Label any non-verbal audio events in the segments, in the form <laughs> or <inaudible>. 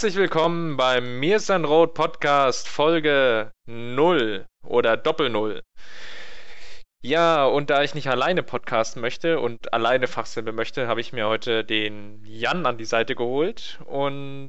Herzlich willkommen beim Mir ist ein Rot Podcast Folge 0 oder Doppel 0. Ja, und da ich nicht alleine podcasten möchte und alleine fachsimpeln möchte, habe ich mir heute den Jan an die Seite geholt und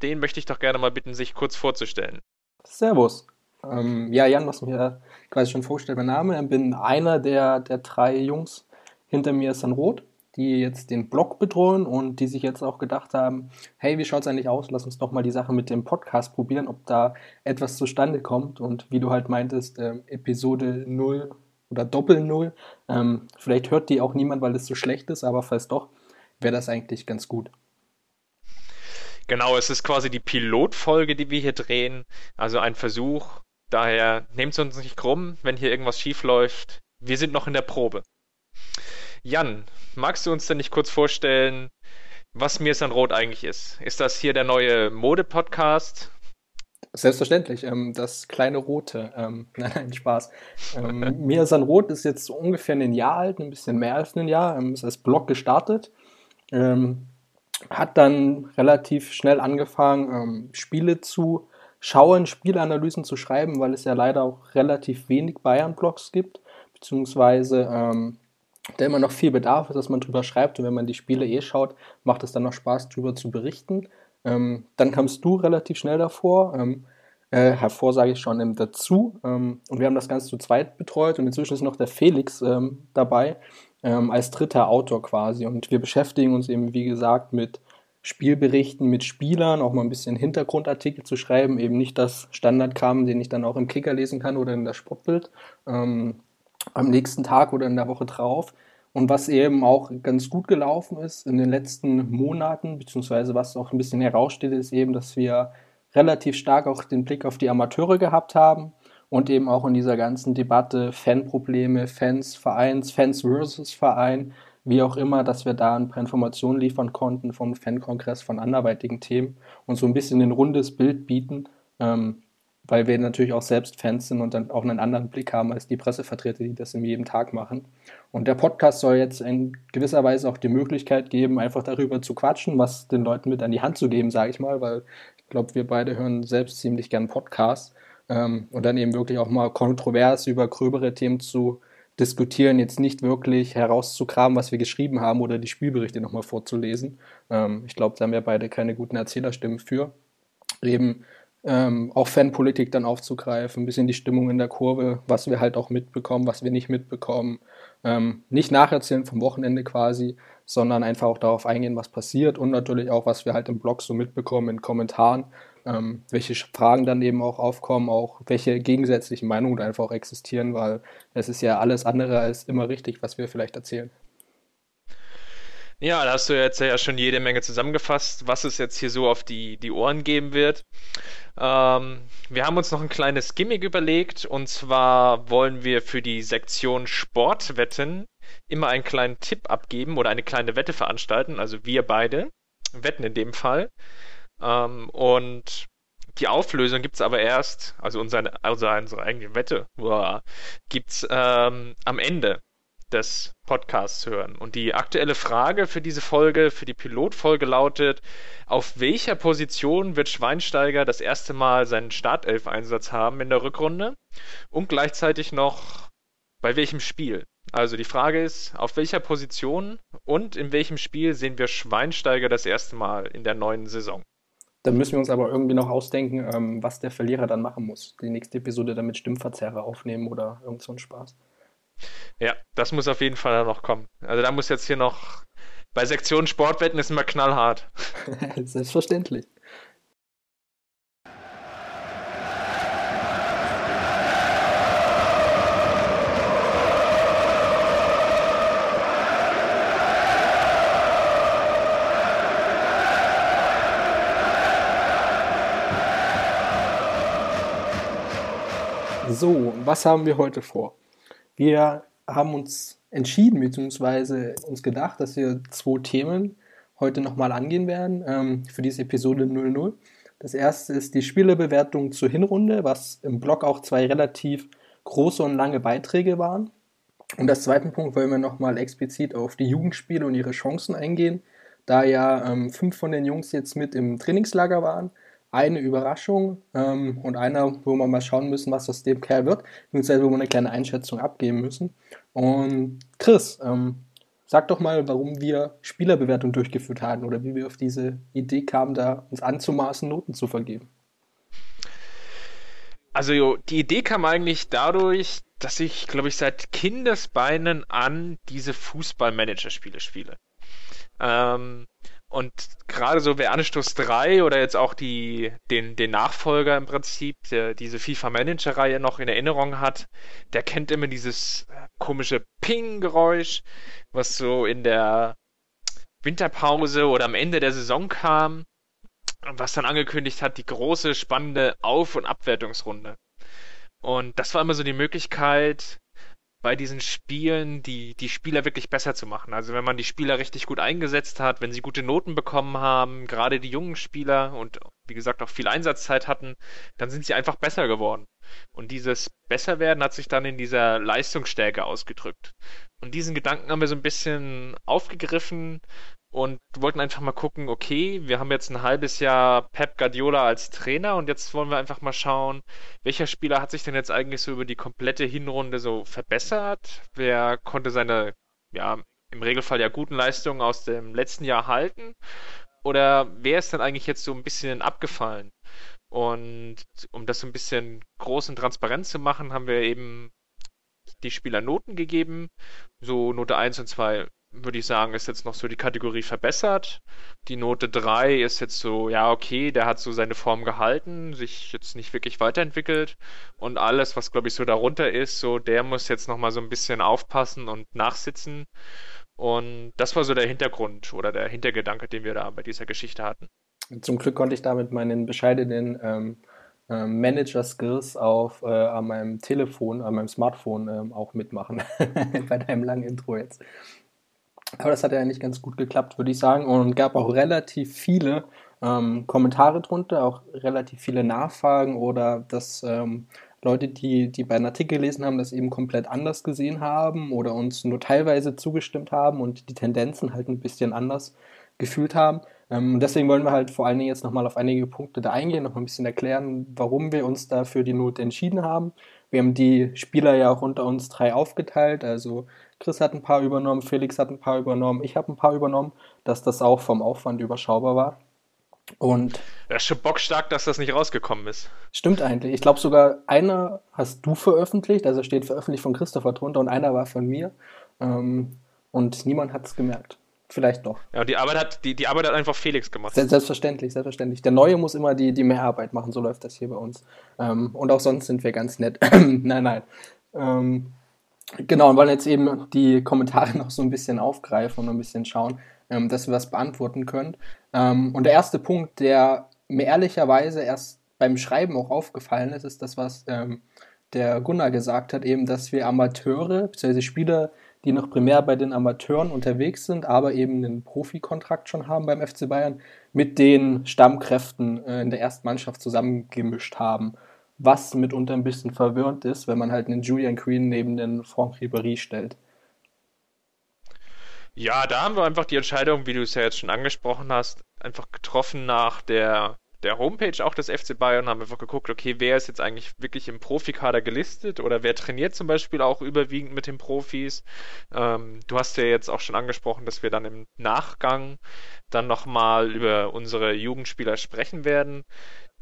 den möchte ich doch gerne mal bitten, sich kurz vorzustellen. Servus. Ähm, ja, Jan, was mir quasi schon vorgestellt, mein Name. Ich bin einer der, der drei Jungs hinter mir ist dann Rot die jetzt den Blog bedrohen und die sich jetzt auch gedacht haben, hey, wie schaut es eigentlich aus? Lass uns doch mal die Sache mit dem Podcast probieren, ob da etwas zustande kommt. Und wie du halt meintest, äh, Episode 0 oder Doppel 0, ähm, vielleicht hört die auch niemand, weil es so schlecht ist, aber falls doch, wäre das eigentlich ganz gut. Genau, es ist quasi die Pilotfolge, die wir hier drehen. Also ein Versuch. Daher nehmt uns nicht krumm, wenn hier irgendwas schief läuft. Wir sind noch in der Probe. Jan, magst du uns denn nicht kurz vorstellen, was Mir ist ein Rot eigentlich ist? Ist das hier der neue Mode-Podcast? Selbstverständlich, ähm, das kleine Rote. Ähm, <laughs> nein, nein, Spaß. Ähm, <laughs> Mir ist ein Rot ist jetzt ungefähr ein Jahr alt, ein bisschen mehr als ein Jahr. Ähm, ist als Blog gestartet. Ähm, hat dann relativ schnell angefangen, ähm, Spiele zu schauen, Spielanalysen zu schreiben, weil es ja leider auch relativ wenig Bayern-Blogs gibt, beziehungsweise ähm, da immer noch viel Bedarf ist, dass man drüber schreibt. Und wenn man die Spiele eh schaut, macht es dann noch Spaß, drüber zu berichten. Ähm, dann kamst du relativ schnell davor, ähm, äh, hervor sage ich schon, ähm, dazu. Und wir haben das Ganze zu zweit betreut und inzwischen ist noch der Felix ähm, dabei ähm, als dritter Autor quasi. Und wir beschäftigen uns eben, wie gesagt, mit Spielberichten mit Spielern, auch mal ein bisschen Hintergrundartikel zu schreiben, eben nicht das Standardkram, den ich dann auch im Kicker lesen kann oder in der Sportbild. Ähm, am nächsten Tag oder in der Woche drauf. Und was eben auch ganz gut gelaufen ist in den letzten Monaten, beziehungsweise was auch ein bisschen heraussteht, ist eben, dass wir relativ stark auch den Blick auf die Amateure gehabt haben und eben auch in dieser ganzen Debatte Fanprobleme, Fans, Vereins, Fans versus Verein, wie auch immer, dass wir da ein paar Informationen liefern konnten vom Fankongress von anderweitigen Themen und so ein bisschen ein rundes Bild bieten, ähm, weil wir natürlich auch selbst Fans sind und dann auch einen anderen Blick haben als die Pressevertreter, die das in jedem Tag machen. Und der Podcast soll jetzt in gewisser Weise auch die Möglichkeit geben, einfach darüber zu quatschen, was den Leuten mit an die Hand zu geben, sage ich mal, weil ich glaube, wir beide hören selbst ziemlich gern Podcasts ähm, und dann eben wirklich auch mal kontrovers über gröbere Themen zu diskutieren, jetzt nicht wirklich herauszukramen, was wir geschrieben haben oder die Spielberichte nochmal vorzulesen. Ähm, ich glaube, da haben wir beide keine guten Erzählerstimmen für. Eben ähm, auch Fanpolitik dann aufzugreifen, ein bisschen die Stimmung in der Kurve, was wir halt auch mitbekommen, was wir nicht mitbekommen. Ähm, nicht nacherzählen vom Wochenende quasi, sondern einfach auch darauf eingehen, was passiert und natürlich auch, was wir halt im Blog so mitbekommen in Kommentaren, ähm, welche Fragen dann eben auch aufkommen, auch welche gegensätzlichen Meinungen einfach auch existieren, weil es ist ja alles andere als immer richtig, was wir vielleicht erzählen. Ja, da hast du jetzt ja schon jede Menge zusammengefasst, was es jetzt hier so auf die, die Ohren geben wird. Ähm, wir haben uns noch ein kleines Gimmick überlegt und zwar wollen wir für die Sektion Sportwetten immer einen kleinen Tipp abgeben oder eine kleine Wette veranstalten, also wir beide wetten in dem Fall. Ähm, und die Auflösung gibt's aber erst, also unsere, also unsere eigene Wette, gibt's ähm, am Ende des Podcasts hören. Und die aktuelle Frage für diese Folge, für die Pilotfolge lautet, auf welcher Position wird Schweinsteiger das erste Mal seinen Startelf-Einsatz haben in der Rückrunde? Und gleichzeitig noch, bei welchem Spiel? Also die Frage ist, auf welcher Position und in welchem Spiel sehen wir Schweinsteiger das erste Mal in der neuen Saison? Dann müssen wir uns aber irgendwie noch ausdenken, ähm, was der Verlierer dann machen muss. Die nächste Episode damit Stimmverzerrer aufnehmen oder irgend so ein Spaß. Ja, das muss auf jeden Fall noch kommen. Also da muss jetzt hier noch. Bei Sektion Sportwetten ist immer knallhart. <laughs> Selbstverständlich. So, was haben wir heute vor? Wir haben uns entschieden, beziehungsweise uns gedacht, dass wir zwei Themen heute nochmal angehen werden ähm, für diese Episode 00. Das erste ist die Spielebewertung zur Hinrunde, was im Blog auch zwei relativ große und lange Beiträge waren. Und als zweiten Punkt wollen wir nochmal explizit auf die Jugendspiele und ihre Chancen eingehen, da ja ähm, fünf von den Jungs jetzt mit im Trainingslager waren. Eine Überraschung ähm, und einer, wo wir mal schauen müssen, was aus dem Kerl wird, beziehungsweise wo wir eine kleine Einschätzung abgeben müssen. Und Chris, ähm, sag doch mal, warum wir Spielerbewertung durchgeführt haben oder wie wir auf diese Idee kamen, da uns anzumaßen, Noten zu vergeben. Also die Idee kam eigentlich dadurch, dass ich, glaube ich, seit Kindesbeinen an diese Fußballmanager-Spiele spiele. Ähm, und gerade so, wer Anstoß 3 oder jetzt auch die, den, den Nachfolger im Prinzip, der diese FIFA-Manager-Reihe noch in Erinnerung hat, der kennt immer dieses komische Ping-Geräusch, was so in der Winterpause oder am Ende der Saison kam was dann angekündigt hat, die große, spannende Auf- und Abwertungsrunde. Und das war immer so die Möglichkeit, bei diesen Spielen die, die Spieler wirklich besser zu machen. Also wenn man die Spieler richtig gut eingesetzt hat, wenn sie gute Noten bekommen haben, gerade die jungen Spieler und wie gesagt auch viel Einsatzzeit hatten, dann sind sie einfach besser geworden. Und dieses Besserwerden hat sich dann in dieser Leistungsstärke ausgedrückt. Und diesen Gedanken haben wir so ein bisschen aufgegriffen und wollten einfach mal gucken, okay, wir haben jetzt ein halbes Jahr Pep Guardiola als Trainer und jetzt wollen wir einfach mal schauen, welcher Spieler hat sich denn jetzt eigentlich so über die komplette Hinrunde so verbessert? Wer konnte seine, ja, im Regelfall ja guten Leistungen aus dem letzten Jahr halten? Oder wer ist denn eigentlich jetzt so ein bisschen abgefallen? Und um das so ein bisschen groß und transparent zu machen, haben wir eben die Spieler Noten gegeben. So Note 1 und 2 würde ich sagen, ist jetzt noch so die Kategorie verbessert. Die Note 3 ist jetzt so, ja, okay, der hat so seine Form gehalten, sich jetzt nicht wirklich weiterentwickelt. Und alles, was glaube ich so darunter ist, so, der muss jetzt nochmal so ein bisschen aufpassen und nachsitzen. Und das war so der Hintergrund oder der Hintergedanke, den wir da bei dieser Geschichte hatten. Zum Glück konnte ich damit meinen bescheidenen ähm, ähm, Manager-Skills auf äh, an meinem Telefon, an meinem Smartphone ähm, auch mitmachen. <laughs> bei deinem langen Intro jetzt. Aber das hat ja nicht ganz gut geklappt, würde ich sagen. Und gab auch relativ viele ähm, Kommentare drunter, auch relativ viele Nachfragen oder dass ähm, Leute, die, die bei einem Artikel gelesen haben, das eben komplett anders gesehen haben oder uns nur teilweise zugestimmt haben und die Tendenzen halt ein bisschen anders gefühlt haben. Ähm, deswegen wollen wir halt vor allen Dingen jetzt nochmal auf einige Punkte da eingehen, nochmal ein bisschen erklären, warum wir uns da für die Note entschieden haben. Wir haben die Spieler ja auch unter uns drei aufgeteilt, also Chris hat ein paar übernommen, Felix hat ein paar übernommen, ich habe ein paar übernommen, dass das auch vom Aufwand überschaubar war. Und das ist schon bockstark, dass das nicht rausgekommen ist. Stimmt eigentlich. Ich glaube sogar einer hast du veröffentlicht, also steht veröffentlicht von Christopher drunter und einer war von mir. Ähm, und niemand hat es gemerkt. Vielleicht doch. Ja, die Arbeit hat, die, die Arbeit hat einfach Felix gemacht. Selbstverständlich, selbstverständlich. Der Neue muss immer die, die Mehrarbeit machen, so läuft das hier bei uns. Ähm, und auch sonst sind wir ganz nett. <clears throat> nein, nein. Ähm, Genau, und wollen jetzt eben die Kommentare <laughs> noch so ein bisschen aufgreifen und ein bisschen schauen, ähm, dass wir was beantworten können. Ähm, und der erste Punkt, der mir ehrlicherweise erst beim Schreiben auch aufgefallen ist, ist das, was ähm, der Gunnar gesagt hat, eben, dass wir Amateure, beziehungsweise Spieler, die noch primär bei den Amateuren unterwegs sind, aber eben einen Profikontrakt schon haben beim FC Bayern, mit den Stammkräften äh, in der ersten Mannschaft zusammengemischt haben was mitunter ein bisschen verwirrend ist, wenn man halt einen Julian Queen neben den Franck Ribéry stellt. Ja, da haben wir einfach die Entscheidung, wie du es ja jetzt schon angesprochen hast, einfach getroffen nach der, der Homepage auch des FC Bayern, haben einfach geguckt, okay, wer ist jetzt eigentlich wirklich im Profikader gelistet oder wer trainiert zum Beispiel auch überwiegend mit den Profis. Ähm, du hast ja jetzt auch schon angesprochen, dass wir dann im Nachgang dann nochmal über unsere Jugendspieler sprechen werden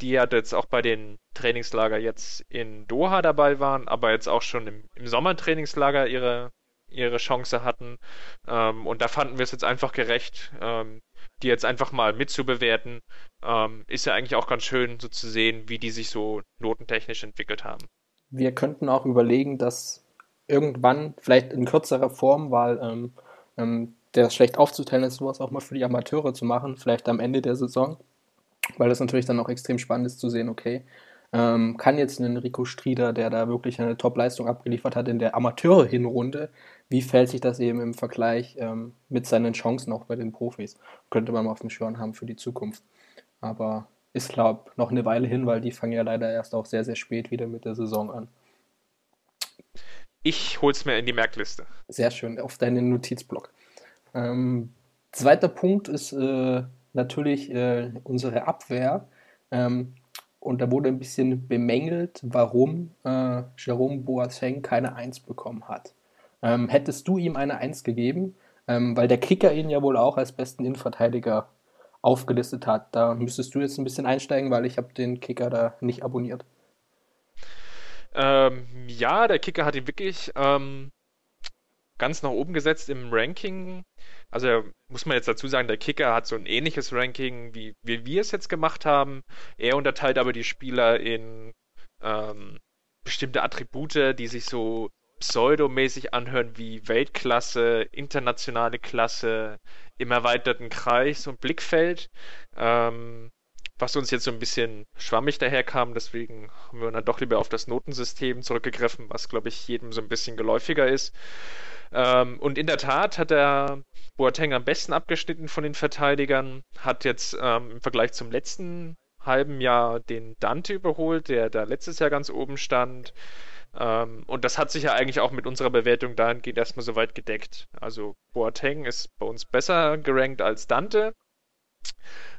die ja jetzt auch bei den Trainingslager jetzt in Doha dabei waren, aber jetzt auch schon im, im Sommertrainingslager ihre, ihre Chance hatten. Ähm, und da fanden wir es jetzt einfach gerecht, ähm, die jetzt einfach mal mitzubewerten. Ähm, ist ja eigentlich auch ganz schön, so zu sehen, wie die sich so notentechnisch entwickelt haben. Wir könnten auch überlegen, dass irgendwann, vielleicht in kürzerer Form, weil ähm, ähm, der schlecht aufzuteilen ist, sowas auch mal für die Amateure zu machen, vielleicht am Ende der Saison weil das natürlich dann auch extrem spannend ist zu sehen, okay, ähm, kann jetzt ein Rico Strieder, der da wirklich eine Top-Leistung abgeliefert hat in der Amateure-Hinrunde, wie fällt sich das eben im Vergleich ähm, mit seinen Chancen auch bei den Profis? Könnte man mal auf dem Schirm haben für die Zukunft. Aber ist, glaube ich, noch eine Weile hin, weil die fangen ja leider erst auch sehr, sehr spät wieder mit der Saison an. Ich hol's mir in die Merkliste. Sehr schön, auf deinen Notizblock. Ähm, zweiter Punkt ist äh, natürlich äh, unsere Abwehr. Ähm, und da wurde ein bisschen bemängelt, warum äh, Jerome Boateng keine Eins bekommen hat. Ähm, hättest du ihm eine Eins gegeben? Ähm, weil der Kicker ihn ja wohl auch als besten Innenverteidiger aufgelistet hat. Da müsstest du jetzt ein bisschen einsteigen, weil ich habe den Kicker da nicht abonniert. Ähm, ja, der Kicker hat ihn wirklich ähm, ganz nach oben gesetzt im Ranking. Also muss man jetzt dazu sagen, der Kicker hat so ein ähnliches Ranking, wie, wie wir es jetzt gemacht haben. Er unterteilt aber die Spieler in ähm, bestimmte Attribute, die sich so pseudomäßig anhören wie Weltklasse, internationale Klasse, im erweiterten Kreis und Blickfeld. Ähm, was uns jetzt so ein bisschen schwammig daherkam, deswegen haben wir dann doch lieber auf das Notensystem zurückgegriffen, was glaube ich jedem so ein bisschen geläufiger ist. Ähm, und in der Tat hat der Boateng am besten abgeschnitten von den Verteidigern, hat jetzt ähm, im Vergleich zum letzten halben Jahr den Dante überholt, der da letztes Jahr ganz oben stand. Ähm, und das hat sich ja eigentlich auch mit unserer Bewertung dahingehend erstmal soweit gedeckt. Also Boateng ist bei uns besser gerankt als Dante.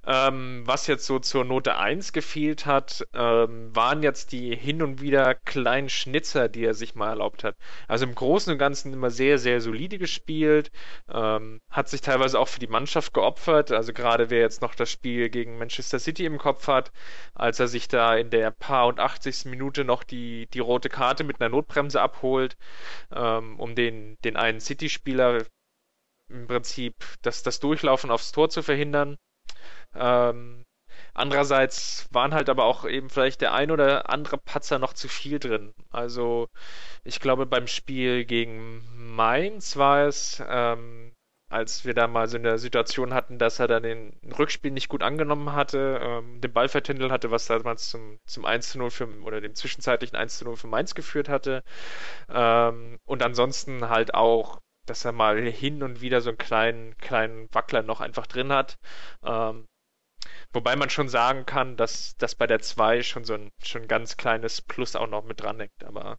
Ähm, was jetzt so zur Note 1 gefehlt hat, ähm, waren jetzt die hin und wieder kleinen Schnitzer, die er sich mal erlaubt hat. Also im Großen und Ganzen immer sehr, sehr solide gespielt, ähm, hat sich teilweise auch für die Mannschaft geopfert. Also gerade wer jetzt noch das Spiel gegen Manchester City im Kopf hat, als er sich da in der paar und 80. Minute noch die, die rote Karte mit einer Notbremse abholt, ähm, um den, den einen City-Spieler im Prinzip das, das Durchlaufen aufs Tor zu verhindern. Ähm, andererseits waren halt aber auch eben vielleicht der ein oder andere Patzer noch zu viel drin. Also ich glaube beim Spiel gegen Mainz war es, ähm, als wir da mal so eine Situation hatten, dass er dann den Rückspiel nicht gut angenommen hatte, ähm, den Ball vertändelt hatte, was damals zum, zum 1 zu 0 für, oder dem zwischenzeitlichen 1 zu 0 für Mainz geführt hatte. Ähm, und ansonsten halt auch dass er mal hin und wieder so einen kleinen, kleinen Wackler noch einfach drin hat. Ähm, Wobei man schon sagen kann, dass das bei der 2 schon so ein schon ganz kleines Plus auch noch mit dran hängt. Aber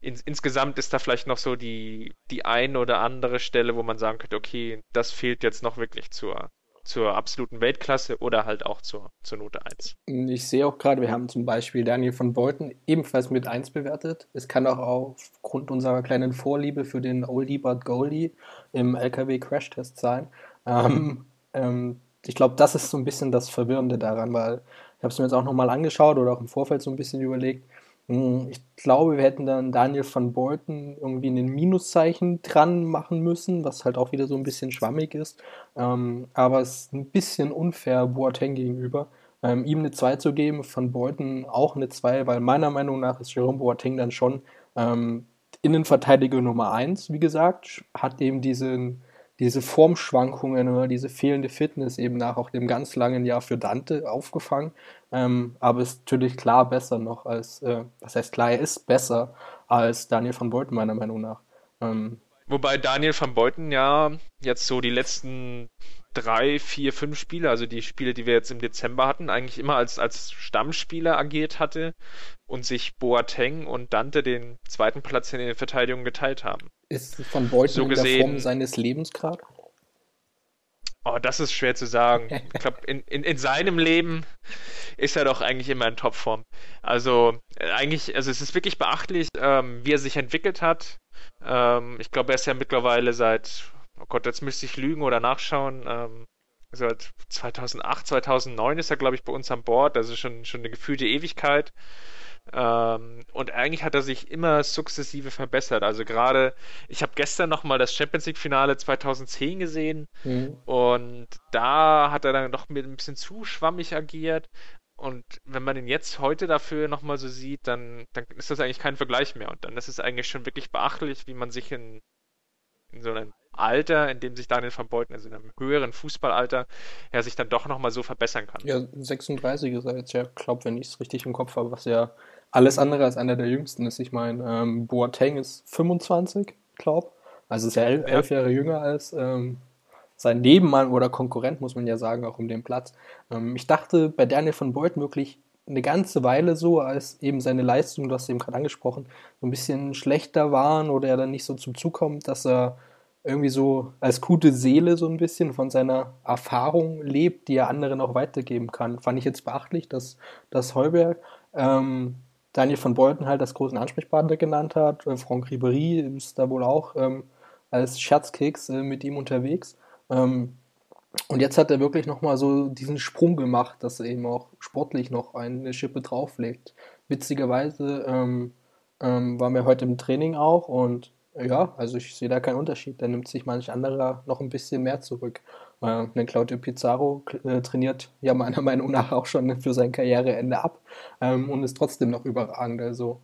in, insgesamt ist da vielleicht noch so die, die eine oder andere Stelle, wo man sagen könnte, okay, das fehlt jetzt noch wirklich zur, zur absoluten Weltklasse oder halt auch zur, zur Note 1. Ich sehe auch gerade, wir haben zum Beispiel Daniel von Beuten ebenfalls mit 1 bewertet. Es kann auch aufgrund unserer kleinen Vorliebe für den Oldie but Goldie im LKW Crash Test sein. Ähm, ähm, ich glaube, das ist so ein bisschen das Verwirrende daran, weil ich habe es mir jetzt auch nochmal angeschaut oder auch im Vorfeld so ein bisschen überlegt. Hm, ich glaube, wir hätten dann Daniel van Beuten irgendwie ein Minuszeichen dran machen müssen, was halt auch wieder so ein bisschen schwammig ist. Ähm, aber es ist ein bisschen unfair Boateng gegenüber. Ähm, ihm eine 2 zu geben, van Beuten auch eine 2, weil meiner Meinung nach ist Jerome Boateng dann schon ähm, Innenverteidiger Nummer 1, wie gesagt, hat eben diesen diese Formschwankungen oder diese fehlende Fitness eben nach auch dem ganz langen Jahr für Dante aufgefangen. Ähm, aber ist natürlich klar besser noch als, äh, was heißt klar, er ist besser als Daniel van Beuten meiner Meinung nach. Ähm, Wobei Daniel van Beuten ja jetzt so die letzten drei, vier, fünf Spiele, also die Spiele, die wir jetzt im Dezember hatten, eigentlich immer als, als Stammspieler agiert hatte und sich Boateng und Dante den zweiten Platz in der Verteidigung geteilt haben. Ist von Beuthen so in der Form seines Lebens gerade? Oh, das ist schwer zu sagen. <laughs> Ich glaube, in, in, in seinem Leben ist er doch eigentlich immer in Topform. Also äh, eigentlich, also es ist wirklich beachtlich, ähm, wie er sich entwickelt hat. Ähm, ich glaube, er ist ja mittlerweile seit, oh Gott, jetzt müsste ich lügen oder nachschauen. Ähm, seit 2008, 2009 ist er, glaube ich, bei uns an Bord. Also schon, schon eine gefühlte Ewigkeit. Ähm, und eigentlich hat er sich immer sukzessive verbessert. Also gerade, ich habe gestern nochmal das Champions League-Finale 2010 gesehen mhm. und da hat er dann noch mit ein bisschen zu schwammig agiert. Und wenn man ihn jetzt heute dafür nochmal so sieht, dann, dann ist das eigentlich kein Vergleich mehr. Und dann ist es eigentlich schon wirklich beachtlich, wie man sich in, in so einem Alter, in dem sich Daniel van Beuten, also in einem höheren Fußballalter, er sich dann doch nochmal so verbessern kann. Ja, 36 ist er jetzt ja, glaube wenn ich es richtig im Kopf habe, was ja alles andere als einer der jüngsten ist. Ich meine, ähm, Boateng ist 25, glaube Also ist ja elf, elf Jahre jünger als ähm, sein Nebenmann oder Konkurrent, muss man ja sagen, auch um den Platz. Ähm, ich dachte bei Daniel von Beuth wirklich eine ganze Weile so, als eben seine Leistungen, du hast eben gerade angesprochen, so ein bisschen schlechter waren oder er dann nicht so zum Zug kommt, dass er irgendwie so als gute Seele so ein bisschen von seiner Erfahrung lebt, die er anderen auch weitergeben kann. Fand ich jetzt beachtlich, dass, dass Heuberg ähm, Daniel von Beuten halt als großen Ansprechpartner genannt hat. Äh, Franck Ribéry ist da wohl auch ähm, als Scherzkeks äh, mit ihm unterwegs. Ähm, und jetzt hat er wirklich nochmal so diesen Sprung gemacht, dass er eben auch sportlich noch eine Schippe drauflegt. Witzigerweise ähm, ähm, waren wir heute im Training auch und ja, also ich sehe da keinen Unterschied. Da nimmt sich manch anderer noch ein bisschen mehr zurück. Äh, denn Claudio Pizarro äh, trainiert ja meiner <laughs> Meinung nach auch schon für sein Karriereende ab ähm, und ist trotzdem noch überragend. Also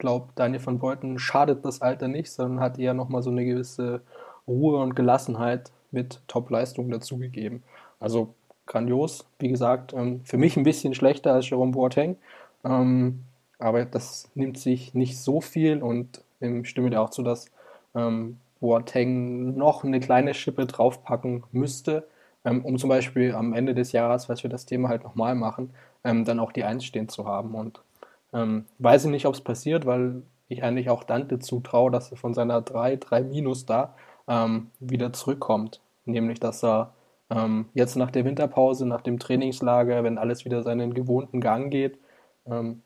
glaube, Daniel van Beuten schadet das Alter nicht, sondern hat eher nochmal so eine gewisse Ruhe und Gelassenheit mit Top-Leistung dazugegeben. Also grandios, wie gesagt, ähm, für mich ein bisschen schlechter als Jerome Boateng, ähm, aber das nimmt sich nicht so viel und ähm, stimme dir auch zu, dass ähm, Boateng noch eine kleine Schippe draufpacken müsste, ähm, um zum Beispiel am Ende des Jahres, falls wir das Thema halt nochmal machen, ähm, dann auch die Eins stehen zu haben. Und ähm, weiß ich nicht, ob es passiert, weil ich eigentlich auch Dante zutraue, dass er von seiner 3, 3 Minus da ähm, wieder zurückkommt. Nämlich, dass er jetzt nach der Winterpause, nach dem Trainingslager, wenn alles wieder seinen gewohnten Gang geht, ähm,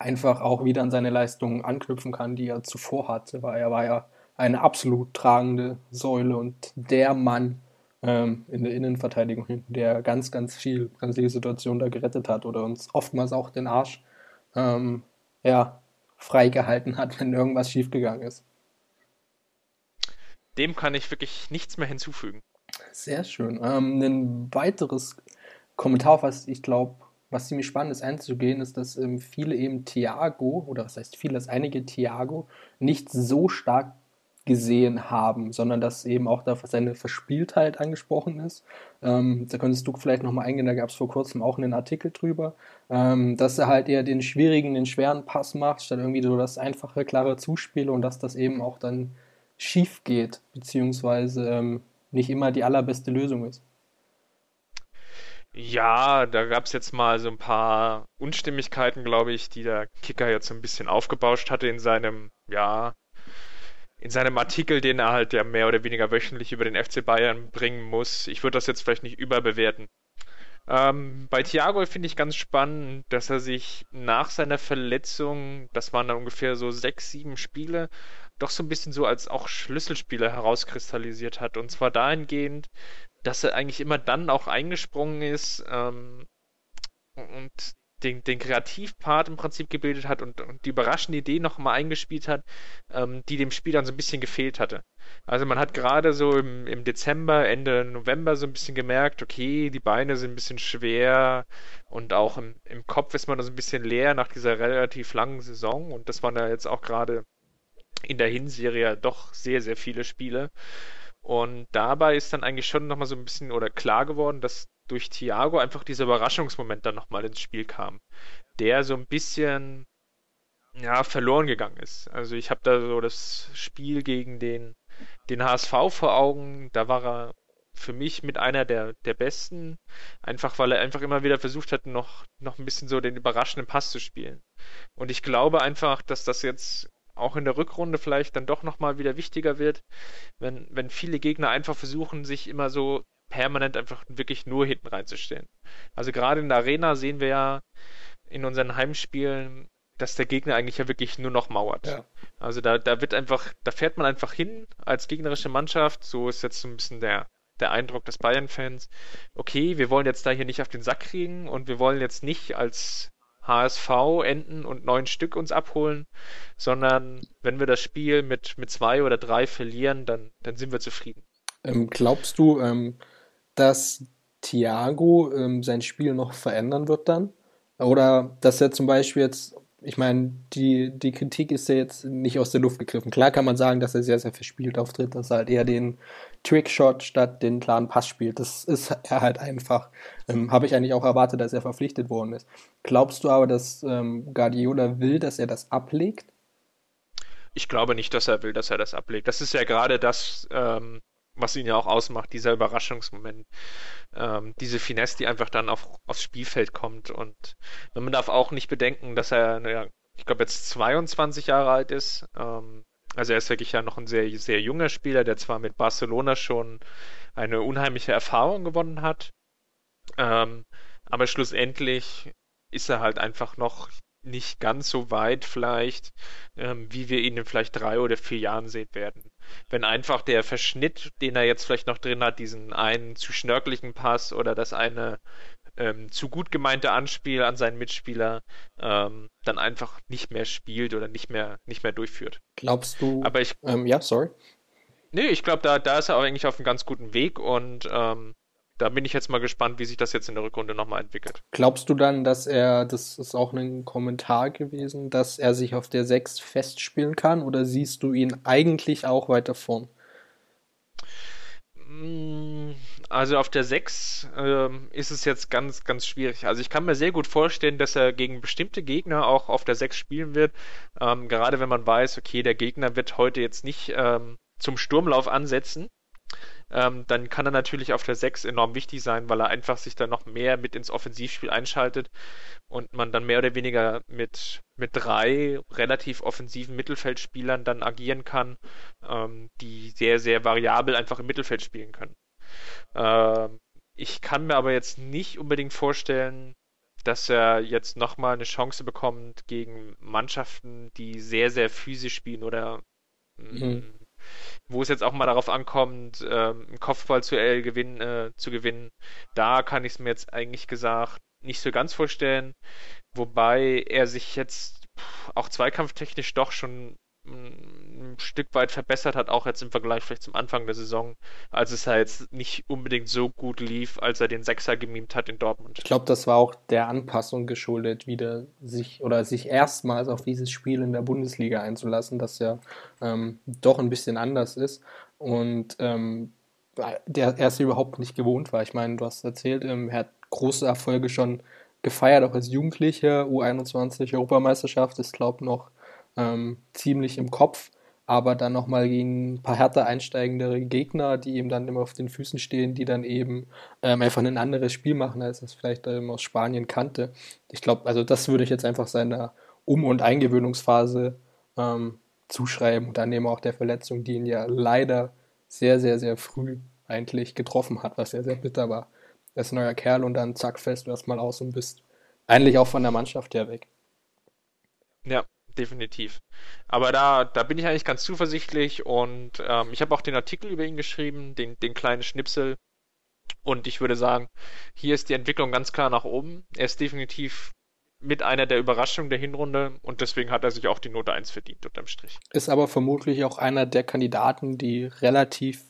einfach auch wieder an seine Leistungen anknüpfen kann, die er zuvor hatte, weil er war ja eine absolut tragende Säule und der Mann ähm, in der Innenverteidigung hinten, der ganz, ganz viel brenzlige Situationen da gerettet hat oder uns oftmals auch den Arsch ähm, ja, freigehalten hat, <laughs> wenn irgendwas schiefgegangen ist. Dem kann ich wirklich nichts mehr hinzufügen. Sehr schön. Ähm, ein weiteres Kommentar, was ich glaube, was ziemlich spannend ist einzugehen, ist, dass ähm, viele eben Thiago, oder was heißt viele, dass einige Thiago nicht so stark gesehen haben, sondern dass eben auch da seine Verspieltheit angesprochen ist. Ähm, da könntest du vielleicht nochmal eingehen, da gab es vor kurzem auch einen Artikel drüber, ähm, dass er halt eher den schwierigen, den schweren Pass macht, statt irgendwie so das einfache, klare Zuspiel und dass das eben auch dann schief geht, beziehungsweise ähm, nicht immer die allerbeste Lösung ist. Ja, da gab es jetzt mal so ein paar Unstimmigkeiten, glaube ich, die der Kicker jetzt so ein bisschen aufgebauscht hatte in seinem, ja, in seinem Artikel, den er halt ja mehr oder weniger wöchentlich über den FC Bayern bringen muss. Ich würde das jetzt vielleicht nicht überbewerten. Ähm, bei Thiago finde ich ganz spannend, dass er sich nach seiner Verletzung, das waren dann ungefähr so sechs, sieben Spiele, doch so ein bisschen so als auch Schlüsselspieler herauskristallisiert hat. Und zwar dahingehend, dass er eigentlich immer dann auch eingesprungen ist ähm, und den, den Kreativpart im Prinzip gebildet hat und, und die überraschende Idee nochmal eingespielt hat, ähm, die dem Spiel dann so ein bisschen gefehlt hatte. Also man hat gerade so im, im Dezember, Ende November so ein bisschen gemerkt, okay, die Beine sind ein bisschen schwer und auch im, im Kopf ist man so ein bisschen leer nach dieser relativ langen Saison und das waren ja jetzt auch gerade in der Hinserie doch sehr, sehr viele Spiele. Und dabei ist dann eigentlich schon nochmal so ein bisschen oder klar geworden, dass durch Thiago einfach dieser Überraschungsmoment dann nochmal ins Spiel kam, der so ein bisschen ja, verloren gegangen ist. Also ich habe da so das Spiel gegen den, den HSV vor Augen, da war er für mich mit einer der, der besten, einfach weil er einfach immer wieder versucht hat, noch, noch ein bisschen so den überraschenden Pass zu spielen. Und ich glaube einfach, dass das jetzt auch in der Rückrunde vielleicht dann doch nochmal wieder wichtiger wird, wenn, wenn viele Gegner einfach versuchen, sich immer so permanent einfach wirklich nur hinten reinzustellen. Also gerade in der Arena sehen wir ja in unseren Heimspielen, dass der Gegner eigentlich ja wirklich nur noch mauert. Ja. Also da, da wird einfach, da fährt man einfach hin als gegnerische Mannschaft. So ist jetzt so ein bisschen der, der Eindruck des Bayern-Fans. Okay, wir wollen jetzt da hier nicht auf den Sack kriegen und wir wollen jetzt nicht als HSV enden und neun Stück uns abholen, sondern wenn wir das Spiel mit, mit zwei oder drei verlieren, dann, dann sind wir zufrieden. Ähm, glaubst du, ähm, dass Thiago ähm, sein Spiel noch verändern wird dann? Oder dass er zum Beispiel jetzt ich meine, die, die Kritik ist ja jetzt nicht aus der Luft gegriffen. Klar kann man sagen, dass er sehr, sehr verspielt auftritt, dass er halt eher den Trickshot statt den klaren Pass spielt. Das ist er halt einfach. Ähm, Habe ich eigentlich auch erwartet, dass er verpflichtet worden ist. Glaubst du aber, dass ähm, Guardiola will, dass er das ablegt? Ich glaube nicht, dass er will, dass er das ablegt. Das ist ja gerade das, ähm, was ihn ja auch ausmacht, dieser Überraschungsmoment, ähm, diese Finesse, die einfach dann auf, aufs Spielfeld kommt. Und man darf auch nicht bedenken, dass er, naja, ich glaube, jetzt 22 Jahre alt ist. Ähm, Also er ist wirklich ja noch ein sehr, sehr junger Spieler, der zwar mit Barcelona schon eine unheimliche Erfahrung gewonnen hat, ähm, aber schlussendlich ist er halt einfach noch nicht ganz so weit vielleicht, ähm, wie wir ihn in vielleicht drei oder vier Jahren sehen werden. Wenn einfach der Verschnitt, den er jetzt vielleicht noch drin hat, diesen einen zu schnörkeligen Pass oder das eine ähm, zu gut gemeinte Anspiel an seinen Mitspieler ähm, dann einfach nicht mehr spielt oder nicht mehr, nicht mehr durchführt. Glaubst du? Aber ich. Ähm, ja, sorry. Nee, ich glaube, da, da ist er auch eigentlich auf einem ganz guten Weg und ähm, da bin ich jetzt mal gespannt, wie sich das jetzt in der Rückrunde nochmal entwickelt. Glaubst du dann, dass er, das ist auch ein Kommentar gewesen, dass er sich auf der 6 festspielen kann oder siehst du ihn eigentlich auch weiter vorn? Mm, also auf der 6 ähm, ist es jetzt ganz, ganz schwierig. Also ich kann mir sehr gut vorstellen, dass er gegen bestimmte Gegner auch auf der 6 spielen wird. Ähm, gerade wenn man weiß, okay, der Gegner wird heute jetzt nicht ähm, zum Sturmlauf ansetzen, ähm, dann kann er natürlich auf der 6 enorm wichtig sein, weil er einfach sich dann noch mehr mit ins Offensivspiel einschaltet und man dann mehr oder weniger mit, mit drei relativ offensiven Mittelfeldspielern dann agieren kann, ähm, die sehr, sehr variabel einfach im Mittelfeld spielen können. Ähm, ich kann mir aber jetzt nicht unbedingt vorstellen, dass er jetzt nochmal eine Chance bekommt gegen Mannschaften, die sehr, sehr physisch spielen oder mhm wo es jetzt auch mal darauf ankommt, ähm, ein Kopfball-Duell gewinn, äh, zu gewinnen, da kann ich es mir jetzt eigentlich gesagt nicht so ganz vorstellen. Wobei er sich jetzt auch zweikampftechnisch doch schon Stück weit verbessert hat, auch jetzt im Vergleich vielleicht zum Anfang der Saison, als es halt jetzt nicht unbedingt so gut lief, als er den Sechser gemimt hat in Dortmund. Ich glaube, das war auch der Anpassung geschuldet, wieder sich oder sich erstmals auf dieses Spiel in der Bundesliga einzulassen, das ja ähm, doch ein bisschen anders ist und ähm, der erst überhaupt nicht gewohnt war. Ich meine, du hast erzählt, ähm, er hat große Erfolge schon gefeiert, auch als Jugendlicher, U21 Europameisterschaft ist, glaube noch ähm, ziemlich im Kopf, aber dann nochmal gegen ein paar härter einsteigendere Gegner, die ihm dann immer auf den Füßen stehen, die dann eben ähm, einfach ein anderes Spiel machen, als es vielleicht ähm, aus Spanien kannte. Ich glaube, also das würde ich jetzt einfach seiner Um- und Eingewöhnungsphase ähm, zuschreiben und dann eben auch der Verletzung, die ihn ja leider sehr, sehr, sehr früh eigentlich getroffen hat, was ja sehr bitter war. Er ist ein neuer Kerl und dann zack, fest du erstmal aus und bist eigentlich auch von der Mannschaft her weg. Ja, definitiv. Aber da, da bin ich eigentlich ganz zuversichtlich und ähm, ich habe auch den Artikel über ihn geschrieben, den, den kleinen Schnipsel. Und ich würde sagen, hier ist die Entwicklung ganz klar nach oben. Er ist definitiv mit einer der Überraschungen der Hinrunde und deswegen hat er sich auch die Note 1 verdient unterm Strich. Ist aber vermutlich auch einer der Kandidaten, die relativ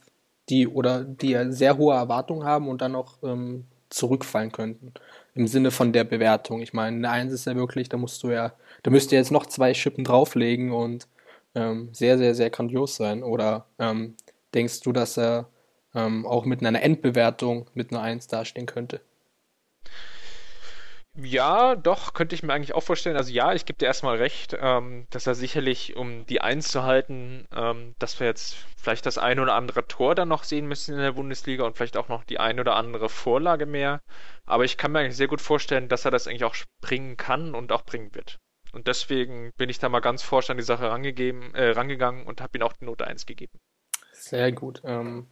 die oder die sehr hohe Erwartungen haben und dann auch ähm, zurückfallen könnten. Im Sinne von der Bewertung. Ich meine, eine Eins ist ja wirklich, da musst du ja, da müsst ihr jetzt noch zwei Schippen drauflegen und ähm, sehr, sehr, sehr grandios sein. Oder ähm, denkst du, dass er ähm, auch mit einer Endbewertung mit einer Eins dastehen könnte? Ja, doch, könnte ich mir eigentlich auch vorstellen. Also ja, ich gebe dir erstmal recht, ähm, dass er sicherlich, um die Eins zu halten, ähm, dass wir jetzt vielleicht das ein oder andere Tor dann noch sehen müssen in der Bundesliga und vielleicht auch noch die ein oder andere Vorlage mehr. Aber ich kann mir eigentlich sehr gut vorstellen, dass er das eigentlich auch bringen kann und auch bringen wird. Und deswegen bin ich da mal ganz forsch an die Sache rangegeben, äh, rangegangen und habe ihm auch die Note 1 gegeben. Sehr gut. Ähm,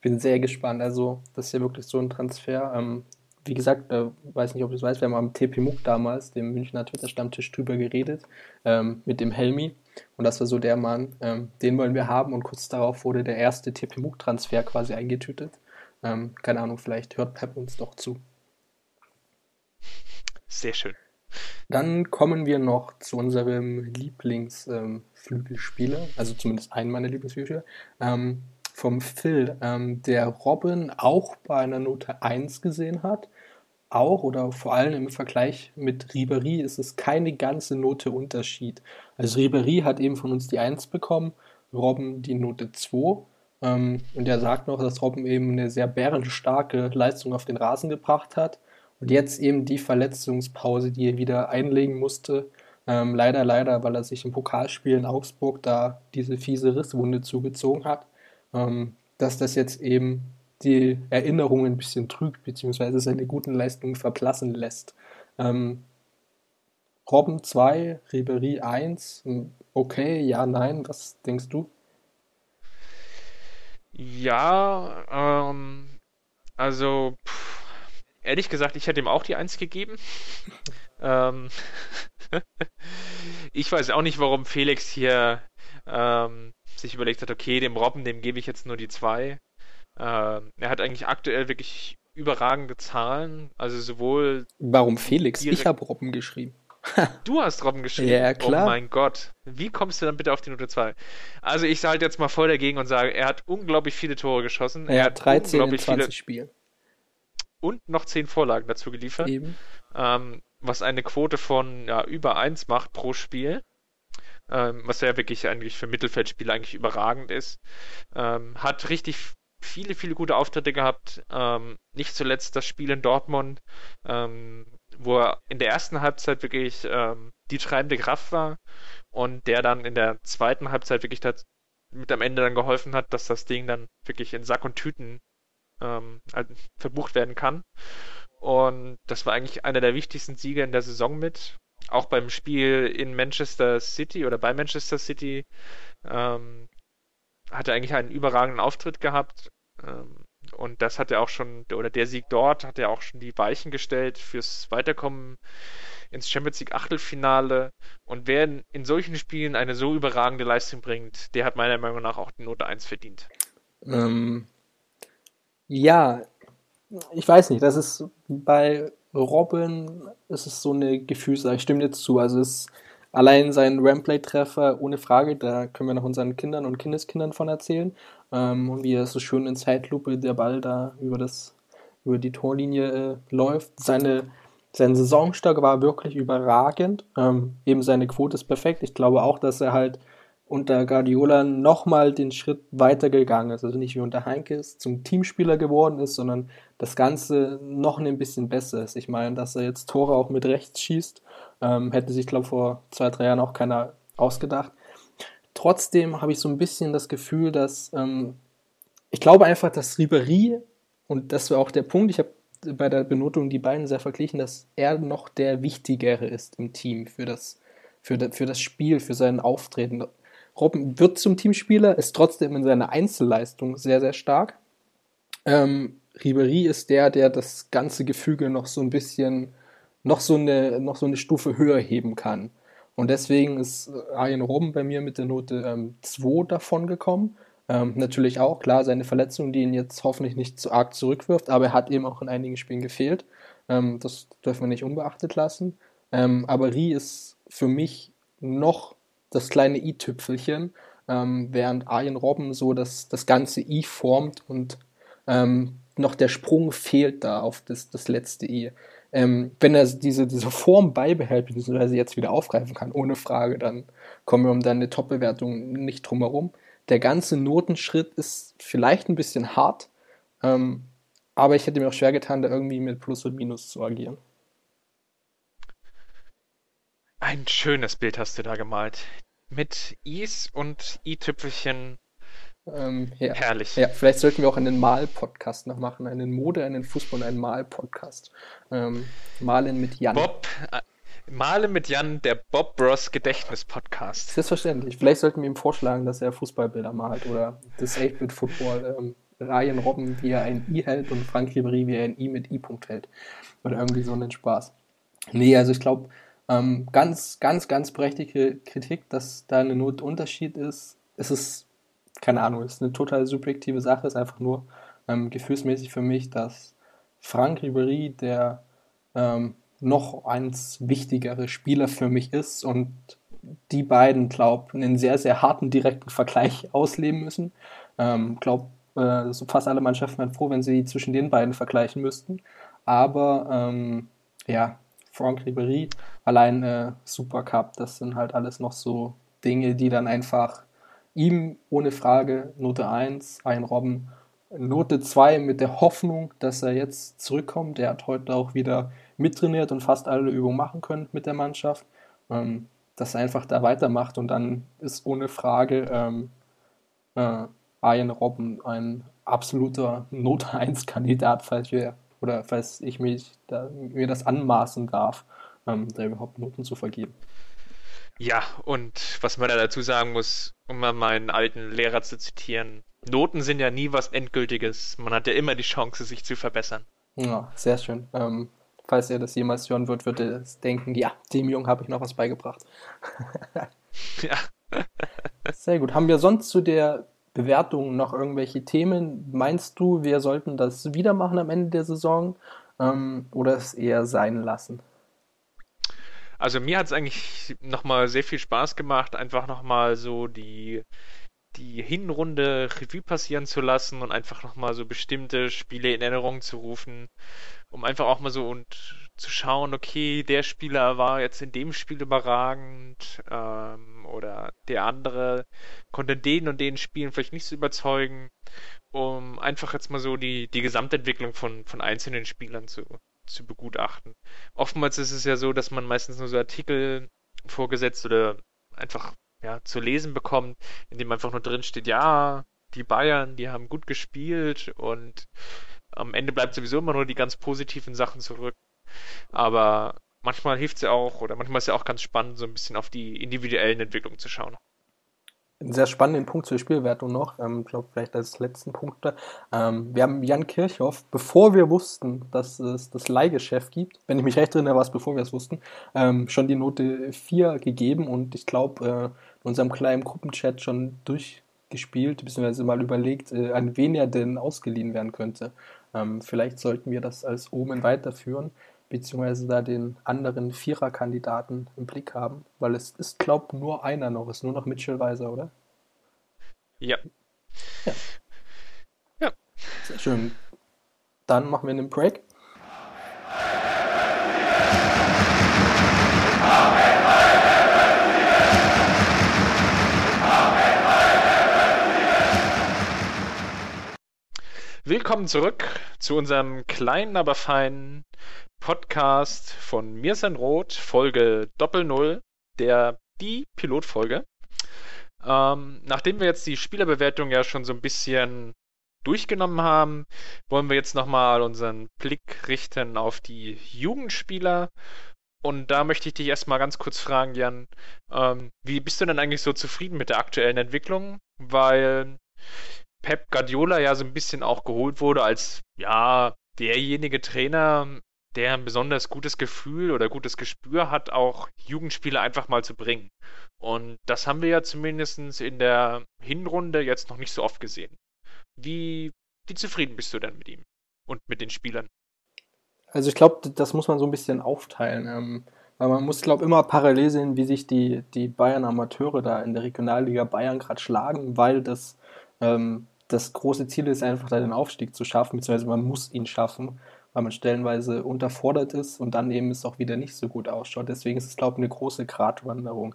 bin sehr gespannt. Also, das ist ja wirklich so ein Transfer. Wie gesagt, äh, weiß nicht, ob du es weißt, wir haben am TP Muck damals, dem Münchner Twitter-Stammtisch, drüber geredet, ähm, mit dem Helmi. Und das war so der Mann, ähm, den wollen wir haben. Und kurz darauf wurde der erste TP Muck-Transfer quasi eingetütet. Ähm, keine Ahnung, vielleicht hört Pep uns doch zu. Sehr schön. Dann kommen wir noch zu unserem Lieblingsflügelspieler, also zumindest einen meiner Lieblingsflügelspieler. Ähm, vom Phil, ähm, der Robin auch bei einer Note 1 gesehen hat. Auch oder vor allem im Vergleich mit Ribery ist es keine ganze Note Unterschied. Also Ribery hat eben von uns die 1 bekommen, Robin die Note 2. Ähm, und er sagt noch, dass Robin eben eine sehr bärenstarke Leistung auf den Rasen gebracht hat. Und jetzt eben die Verletzungspause, die er wieder einlegen musste. Ähm, leider, leider, weil er sich im Pokalspiel in Augsburg da diese fiese Risswunde zugezogen hat ähm, dass das jetzt eben die Erinnerung ein bisschen trügt, beziehungsweise seine guten Leistungen verblassen lässt. Ähm, Robben 2, Ribery 1. Okay, ja, nein, was denkst du? Ja, ähm, also pff, ehrlich gesagt, ich hätte ihm auch die Eins gegeben. <laughs> ähm, <laughs> ich weiß auch nicht, warum Felix hier ähm, sich überlegt hat, okay, dem Robben, dem gebe ich jetzt nur die zwei. Ähm, er hat eigentlich aktuell wirklich überragende Zahlen, also sowohl. Warum Felix? Ich habe Robben geschrieben. <laughs> Du hast Robben geschrieben. Ja, klar. Oh mein Gott. Wie kommst du dann bitte auf die Note 2? Also ich sage jetzt mal voll dagegen und sage, er hat unglaublich viele Tore geschossen. Er hat 13 in 20 viele Spielen. und noch 10 Vorlagen dazu geliefert. Eben. Ähm, was eine Quote von ja, über 1 macht pro Spiel. Ähm, was ja wirklich eigentlich für Mittelfeldspieler eigentlich überragend ist. Ähm, hat richtig viele, viele gute Auftritte gehabt. Ähm, nicht zuletzt das Spiel in Dortmund, ähm, wo er in der ersten Halbzeit wirklich ähm, die treibende Kraft war und der dann in der zweiten Halbzeit wirklich mit am Ende dann geholfen hat, dass das Ding dann wirklich in Sack und Tüten ähm, halt verbucht werden kann. Und das war eigentlich einer der wichtigsten Siege in der Saison mit. Auch beim Spiel in Manchester City oder bei Manchester City ähm, hat er eigentlich einen überragenden Auftritt gehabt. Ähm, und das hat er auch schon, oder der Sieg dort hat er auch schon die Weichen gestellt fürs Weiterkommen ins Champions League Achtelfinale. Und wer in solchen Spielen eine so überragende Leistung bringt, der hat meiner Meinung nach auch die Note 1 verdient. Ähm, ja, ich weiß nicht, das ist bei Robin ist es so eine Gefühlssache. Ich stimme dir zu. Also es allein sein Ramplay-Treffer ohne Frage, da können wir noch unseren Kindern und Kindeskindern von erzählen. Ähm, und wie er so schön in Zeitlupe der Ball da über das über die Torlinie äh, läuft. Seine sein Saisonstart war wirklich überragend. Ähm, eben seine Quote ist perfekt. Ich glaube auch, dass er halt unter Guardiola nochmal den Schritt weiter gegangen ist. Also nicht wie unter Heinkes zum Teamspieler geworden ist, sondern das Ganze noch ein bisschen besser ist. Ich meine, dass er jetzt Tore auch mit rechts schießt, ähm, hätte sich, glaube ich, vor zwei, drei Jahren auch keiner ausgedacht. Trotzdem habe ich so ein bisschen das Gefühl, dass ähm, ich glaube einfach, dass Ribery, und das war auch der Punkt, ich habe bei der Benotung die beiden sehr verglichen, dass er noch der Wichtigere ist im Team für das, für, das, für das Spiel, für sein Auftreten. Robben wird zum Teamspieler, ist trotzdem in seiner Einzelleistung sehr, sehr stark. Ähm, Ribery ist der, der das ganze Gefüge noch so ein bisschen, noch so eine, noch so eine Stufe höher heben kann. Und deswegen ist Arjen Robben bei mir mit der Note 2 ähm, davon gekommen. Ähm, natürlich auch, klar, seine Verletzung, die ihn jetzt hoffentlich nicht zu arg zurückwirft, aber er hat eben auch in einigen Spielen gefehlt. Ähm, das dürfen wir nicht unbeachtet lassen. Ähm, aber Rie ist für mich noch das kleine i-Tüpfelchen, ähm, während Arjen Robben so das, das ganze i formt und ähm, noch der Sprung fehlt da auf das, das letzte i. Ähm, wenn er diese, diese Form beibehält, beziehungsweise jetzt wieder aufgreifen kann, ohne Frage, dann kommen wir um dann eine Top-Bewertung nicht drum herum. Der ganze Notenschritt ist vielleicht ein bisschen hart, ähm, aber ich hätte mir auch schwer getan, da irgendwie mit Plus und Minus zu agieren. Ein schönes Bild hast du da gemalt. Mit Is und i-Tüpfelchen. Ähm, ja. Herrlich. Ja, vielleicht sollten wir auch einen Mal-Podcast noch machen. Einen Mode, einen Fußball und einen Mal-Podcast. Ähm, Malen mit Jan. Bob, äh, Male mit Jan, der Bob Bros Gedächtnis-Podcast. Selbstverständlich. Vielleicht sollten wir ihm vorschlagen, dass er Fußballbilder malt oder das 8-Bit-Football. Ähm, Ryan Robben, wie er ein I hält und Frank Ribery, wie er ein I mit I-Punkt hält. Oder irgendwie so einen Spaß. Nee, also ich glaube, ähm, ganz, ganz, ganz berechtigte Kritik, dass da eine Notunterschied ist. Es ist, keine Ahnung, ist eine total subjektive Sache, ist einfach nur ähm, gefühlsmäßig für mich, dass Frank Ribery, der ähm, noch eins wichtigere Spieler für mich ist und die beiden, glaube einen sehr, sehr harten direkten Vergleich ausleben müssen. Ähm, glaube, äh, so fast alle Mannschaften wären froh, wenn sie zwischen den beiden vergleichen müssten. Aber ähm, ja, Franck Ribéry, allein äh, Supercup, das sind halt alles noch so Dinge, die dann einfach ihm ohne Frage Note 1, ein Robben, Note 2 mit der Hoffnung, dass er jetzt zurückkommt. Er hat heute auch wieder mittrainiert und fast alle Übungen machen können mit der Mannschaft. Ähm, dass er einfach da weitermacht und dann ist ohne Frage ähm, äh, Ian Robben ein absoluter Note 1-Kandidat, falls wir oder falls ich mich da, mir das anmaßen darf, ähm, da überhaupt Noten zu vergeben. Ja, und was man da dazu sagen muss, um mal meinen alten Lehrer zu zitieren, Noten sind ja nie was Endgültiges. Man hat ja immer die Chance, sich zu verbessern. Ja, sehr schön. Ähm, falls er das jemals hören wird, wird er denken, ja, dem Jungen habe ich noch was beigebracht. <laughs> ja. sehr gut. Haben wir sonst zu der Bewertung noch irgendwelche Themen? Meinst du, wir sollten das wieder machen am Ende der Saison ähm, oder es eher sein lassen? Also mir hat es eigentlich nochmal sehr viel Spaß gemacht, einfach nochmal so die, die Hinrunde Revue passieren zu lassen und einfach nochmal so bestimmte Spiele in Erinnerung zu rufen, um einfach auch mal so und zu schauen, okay, der Spieler war jetzt in dem Spiel überragend ähm, oder der andere konnte den und den Spielen vielleicht nicht so überzeugen, um einfach jetzt mal so die, die Gesamtentwicklung von, von einzelnen Spielern zu, zu begutachten. Oftmals ist es ja so, dass man meistens nur so Artikel vorgesetzt oder einfach ja, zu lesen bekommt, in dem einfach nur drin steht, ja, die Bayern, die haben gut gespielt und am Ende bleibt sowieso immer nur die ganz positiven Sachen zurück. Aber manchmal hilft es ja auch, oder manchmal ist es ja auch ganz spannend, so ein bisschen auf die individuellen Entwicklungen zu schauen einen sehr spannenden Punkt zur Spielwertung noch. Ich ähm, glaube, vielleicht als letzten Punkt. Ähm, wir haben Jan Kirchhoff, bevor wir wussten, dass es das Leihgeschäft gibt, wenn ich mich recht erinnere, war es bevor wir es wussten, ähm, schon die Note 4 gegeben und ich glaube, äh, in unserem kleinen Gruppenchat schon durchgespielt, beziehungsweise mal überlegt, äh, an wen er denn ausgeliehen werden könnte. Ähm, vielleicht sollten wir das als Omen weiterführen beziehungsweise da den anderen Viererkandidaten im Blick haben, weil es ist, glaube nur einer noch, ist nur noch Mitchell Weiser, oder? Ja. ja. Ja. Sehr schön. Dann machen wir einen Break. Willkommen zurück zu unserem kleinen, aber feinen Podcast von Mir sein Rot, Folge Doppel Null, der die Pilotfolge. Ähm, nachdem wir jetzt die Spielerbewertung ja schon so ein bisschen durchgenommen haben, wollen wir jetzt nochmal unseren Blick richten auf die Jugendspieler. Und da möchte ich dich erstmal ganz kurz fragen, Jan, ähm, wie bist du denn eigentlich so zufrieden mit der aktuellen Entwicklung? Weil Pep Guardiola ja so ein bisschen auch geholt wurde als, ja, derjenige Trainer, der ein besonders gutes Gefühl oder gutes Gespür hat, auch Jugendspieler einfach mal zu bringen. Und das haben wir ja zumindest in der Hinrunde jetzt noch nicht so oft gesehen. Wie, wie zufrieden bist du denn mit ihm und mit den Spielern? Also ich glaube, das muss man so ein bisschen aufteilen. Ähm, weil man muss, glaube ich, immer parallel sehen, wie sich die, die Bayern-Amateure da in der Regionalliga Bayern gerade schlagen, weil das, ähm, das große Ziel ist einfach, da den Aufstieg zu schaffen, beziehungsweise man muss ihn schaffen weil man stellenweise unterfordert ist und dann eben es auch wieder nicht so gut ausschaut. Deswegen ist es, glaube ich, eine große Gratwanderung.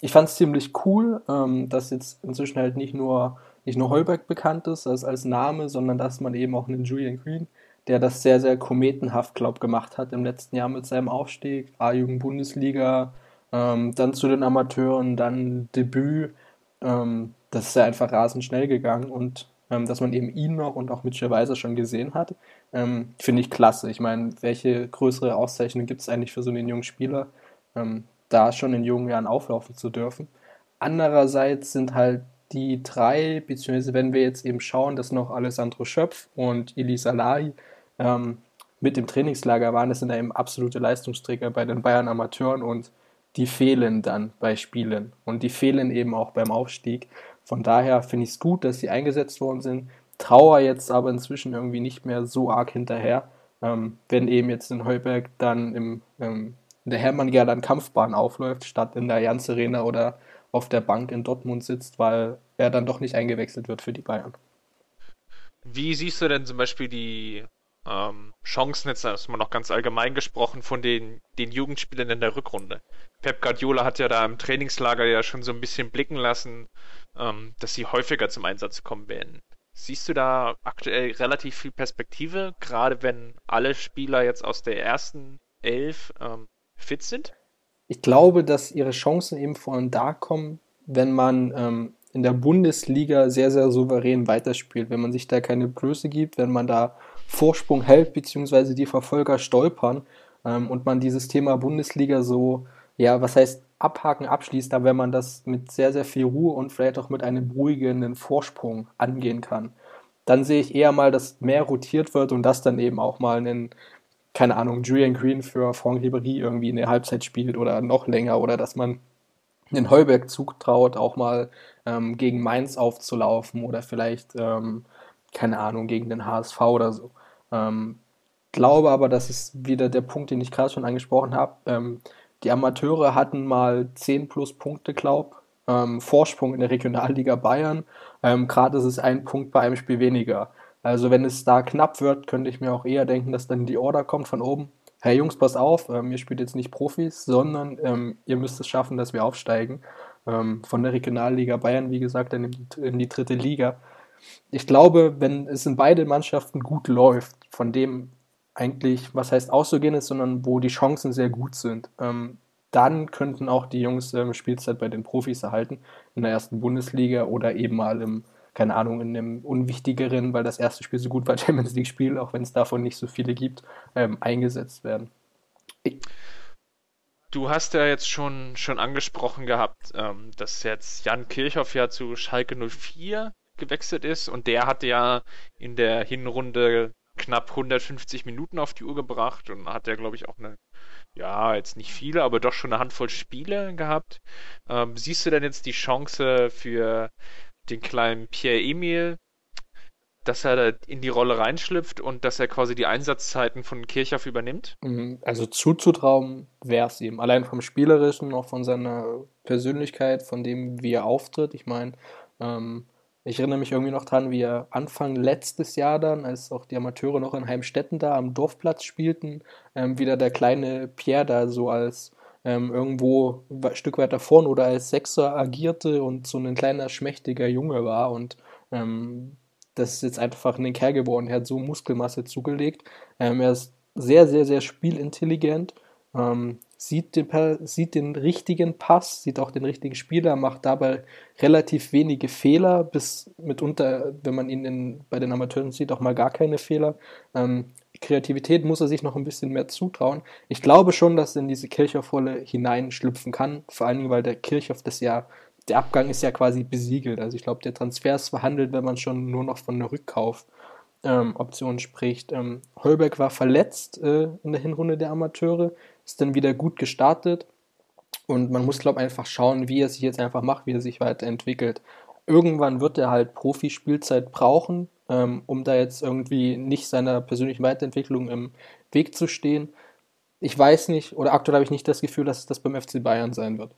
Ich fand es ziemlich cool, ähm, dass jetzt inzwischen halt nicht nur, nicht nur Heuberg bekannt ist als, als Name, sondern dass man eben auch einen Julian Green, der das sehr, sehr kometenhaft, glaube gemacht hat im letzten Jahr mit seinem Aufstieg, A-Jugend-Bundesliga, ähm, dann zu den Amateuren, dann Debüt. Ähm, das ist ja einfach rasend schnell gegangen und ähm, dass man eben ihn noch und auch Mitchell Weiser schon gesehen hat, ähm, finde ich klasse. Ich meine, welche größere Auszeichnung gibt es eigentlich für so einen jungen Spieler, ähm, da schon in jungen Jahren auflaufen zu dürfen? Andererseits sind halt die drei, beziehungsweise wenn wir jetzt eben schauen, dass noch Alessandro Schöpf und Elisa Lai ähm, mit im Trainingslager waren, das sind eben absolute Leistungsträger bei den Bayern Amateuren und die fehlen dann bei Spielen und die fehlen eben auch beim Aufstieg. Von daher finde ich es gut, dass sie eingesetzt worden sind. Trauer jetzt aber inzwischen irgendwie nicht mehr so arg hinterher, ähm, wenn eben jetzt in Heuberg dann im, ähm, in der Hermann-Gerland Kampfbahn aufläuft, statt in der Jans Arena oder auf der Bank in Dortmund sitzt, weil er dann doch nicht eingewechselt wird für die Bayern. Wie siehst du denn zum Beispiel die ähm, Chancen, jetzt erstmal noch ganz allgemein gesprochen, von den, den Jugendspielern in der Rückrunde? Pep Guardiola hat ja da im Trainingslager ja schon so ein bisschen blicken lassen, ähm, dass sie häufiger zum Einsatz kommen werden. Siehst du da aktuell relativ viel Perspektive, gerade wenn alle Spieler jetzt aus der ersten Elf ähm, fit sind? Ich glaube, dass ihre Chancen eben vor allem da kommen, wenn man ähm, in der Bundesliga sehr, sehr souverän weiterspielt, wenn man sich da keine Blöße gibt, wenn man da Vorsprung hält, beziehungsweise die Verfolger stolpern. ähm, und man dieses Thema Bundesliga so, ja, was heißt abhaken, abschließt, aber wenn man das mit sehr, sehr viel Ruhe und vielleicht auch mit einem beruhigenden Vorsprung angehen kann, dann sehe ich eher mal, dass mehr rotiert wird und das dann eben auch mal einen, keine Ahnung, Julian Green für Franck Ribéry irgendwie in der Halbzeit spielt oder noch länger oder dass man den Heuberg zutraut, auch mal ähm, gegen Mainz aufzulaufen oder vielleicht, ähm, keine Ahnung, gegen den HSV oder so. Ähm, glaube aber, das ist wieder der Punkt, den ich gerade schon angesprochen habe. Ähm, die Amateure hatten mal 10 plus Punkte, glaub, ähm, Vorsprung in der Regionalliga Bayern. Ähm, gerade ist es ein Punkt bei einem Spiel weniger. Also wenn es da knapp wird, könnte ich mir auch eher denken, dass dann die Order kommt von oben. Hey Jungs, pass auf, ähm, ihr spielt jetzt nicht Profis, sondern ähm, ihr müsst es schaffen, dass wir aufsteigen. Ähm, von der Regionalliga Bayern, wie gesagt, in die, in die dritte Liga. Ich glaube, wenn es in beide Mannschaften gut läuft, von dem eigentlich, was heißt auszugehen ist, sondern wo die Chancen sehr gut sind, ähm, dann könnten auch die Jungs ähm, Spielzeit bei den Profis erhalten, in der ersten Bundesliga oder eben mal im, keine Ahnung, in einem unwichtigeren, weil das erste Spiel so gut war, <laughs> Champions League-Spiel, auch wenn es davon nicht so viele gibt, ähm, eingesetzt werden. Ich Du hast ja jetzt schon, schon angesprochen gehabt, ähm, dass jetzt Jan Kirchhoff ja zu Schalke 04 gewechselt ist und der hatte ja in der Hinrunde knapp 150 Minuten auf die Uhr gebracht und hat ja, glaube ich, auch eine, ja, jetzt nicht viele, aber doch schon eine Handvoll Spiele gehabt. Ähm, siehst du denn jetzt die Chance für den kleinen Pierre-Emil, dass er da in die Rolle reinschlüpft und dass er quasi die Einsatzzeiten von Kirchhoff übernimmt? Mhm, also zuzutrauen wäre es ihm. Allein vom Spielerischen, auch von seiner Persönlichkeit, von dem, wie er auftritt. Ich meine, ähm, ich erinnere mich irgendwie noch dran, wie er Anfang letztes Jahr dann, als auch die Amateure noch in Heimstetten da am Dorfplatz spielten, ähm, wieder der kleine Pierre da so als ähm, irgendwo ein Stück weiter vorne oder als Sechser agierte und so ein kleiner schmächtiger Junge war und ähm, das ist jetzt einfach ein Kerl geworden. Er hat so Muskelmasse zugelegt. Ähm, er ist sehr, sehr, sehr spielintelligent. Ähm, sieht den, sieht den richtigen Pass, sieht auch den richtigen Spieler, macht dabei relativ wenige Fehler, bis mitunter, wenn man ihn in, bei den Amateuren sieht, auch mal gar keine Fehler. Ähm, Kreativität muss er sich noch ein bisschen mehr zutrauen. Ich glaube schon, dass er in diese Kirchhoff-Rolle hineinschlüpfen kann, vor allen Dingen, weil der Kirchhoff das ja, der Abgang ist ja quasi besiegelt. Also ich glaube, der Transfer ist verhandelt, wenn man schon nur noch von einer Rückkauf-Option ähm, spricht. Ähm, Holberg war verletzt äh, in der Hinrunde der Amateure ist dann wieder gut gestartet. Und man muss, glaube ich, einfach schauen, wie er sich jetzt einfach macht, wie er sich weiterentwickelt. Irgendwann wird er halt Profispielzeit brauchen, ähm, um da jetzt irgendwie nicht seiner persönlichen Weiterentwicklung im Weg zu stehen. Ich weiß nicht, oder aktuell habe ich nicht das Gefühl, dass das beim FC Bayern sein wird.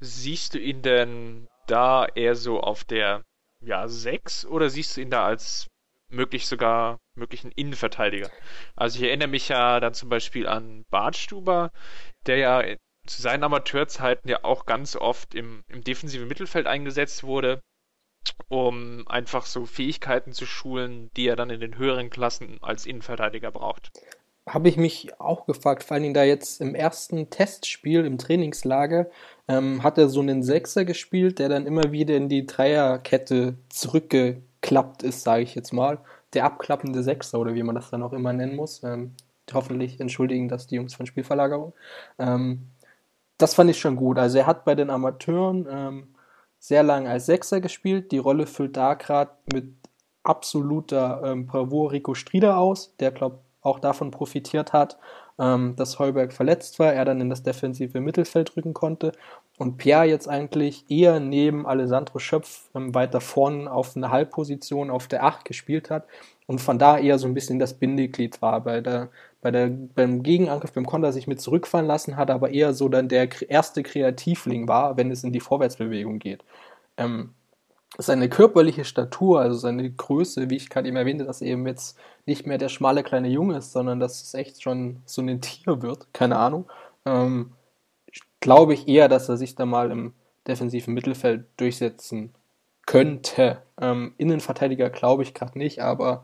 Siehst du ihn denn da eher so auf der ja, 6 oder siehst du ihn da als möglich sogar möglichen Innenverteidiger. Also ich erinnere mich ja dann zum Beispiel an Bartstuber, der ja zu seinen Amateurzeiten ja auch ganz oft im, im defensiven Mittelfeld eingesetzt wurde, um einfach so Fähigkeiten zu schulen, die er dann in den höheren Klassen als Innenverteidiger braucht. Habe ich mich auch gefragt, vor Dingen da jetzt im ersten Testspiel im Trainingslager ähm, hat er so einen Sechser gespielt, der dann immer wieder in die Dreierkette zurückge abgeklappt ist, sage ich jetzt mal. Der abklappende Sechser oder wie man das dann auch immer nennen muss. Ähm, hoffentlich entschuldigen das die Jungs von Spielverlagerung. Ähm, das fand ich schon gut. Also er hat bei den Amateuren ähm, sehr lange als Sechser gespielt. Die Rolle füllt da gerade mit absoluter ähm, Bravour Rico Strieder aus, der glaube auch davon profitiert hat, ähm, dass Heuberg verletzt war, er dann in das defensive Mittelfeld rücken konnte und Pierre jetzt eigentlich eher neben Alessandro Schöpf ähm, weiter vorn auf eine Halbposition auf der 8 gespielt hat und von da eher so ein bisschen das Bindeglied war. Bei der, bei der, beim Gegenangriff, beim Konter sich mit zurückfallen lassen hat, aber eher so dann der erste Kreativling war, wenn es in die Vorwärtsbewegung geht. Ähm, seine körperliche Statur, also seine Größe, wie ich gerade eben erwähnte, dass er eben jetzt nicht mehr der schmale kleine Junge ist, sondern dass es echt schon so ein Tier wird, keine Ahnung. Ähm, glaube ich eher, dass er sich da mal im defensiven Mittelfeld durchsetzen könnte. Ähm, Innenverteidiger glaube ich gerade nicht, aber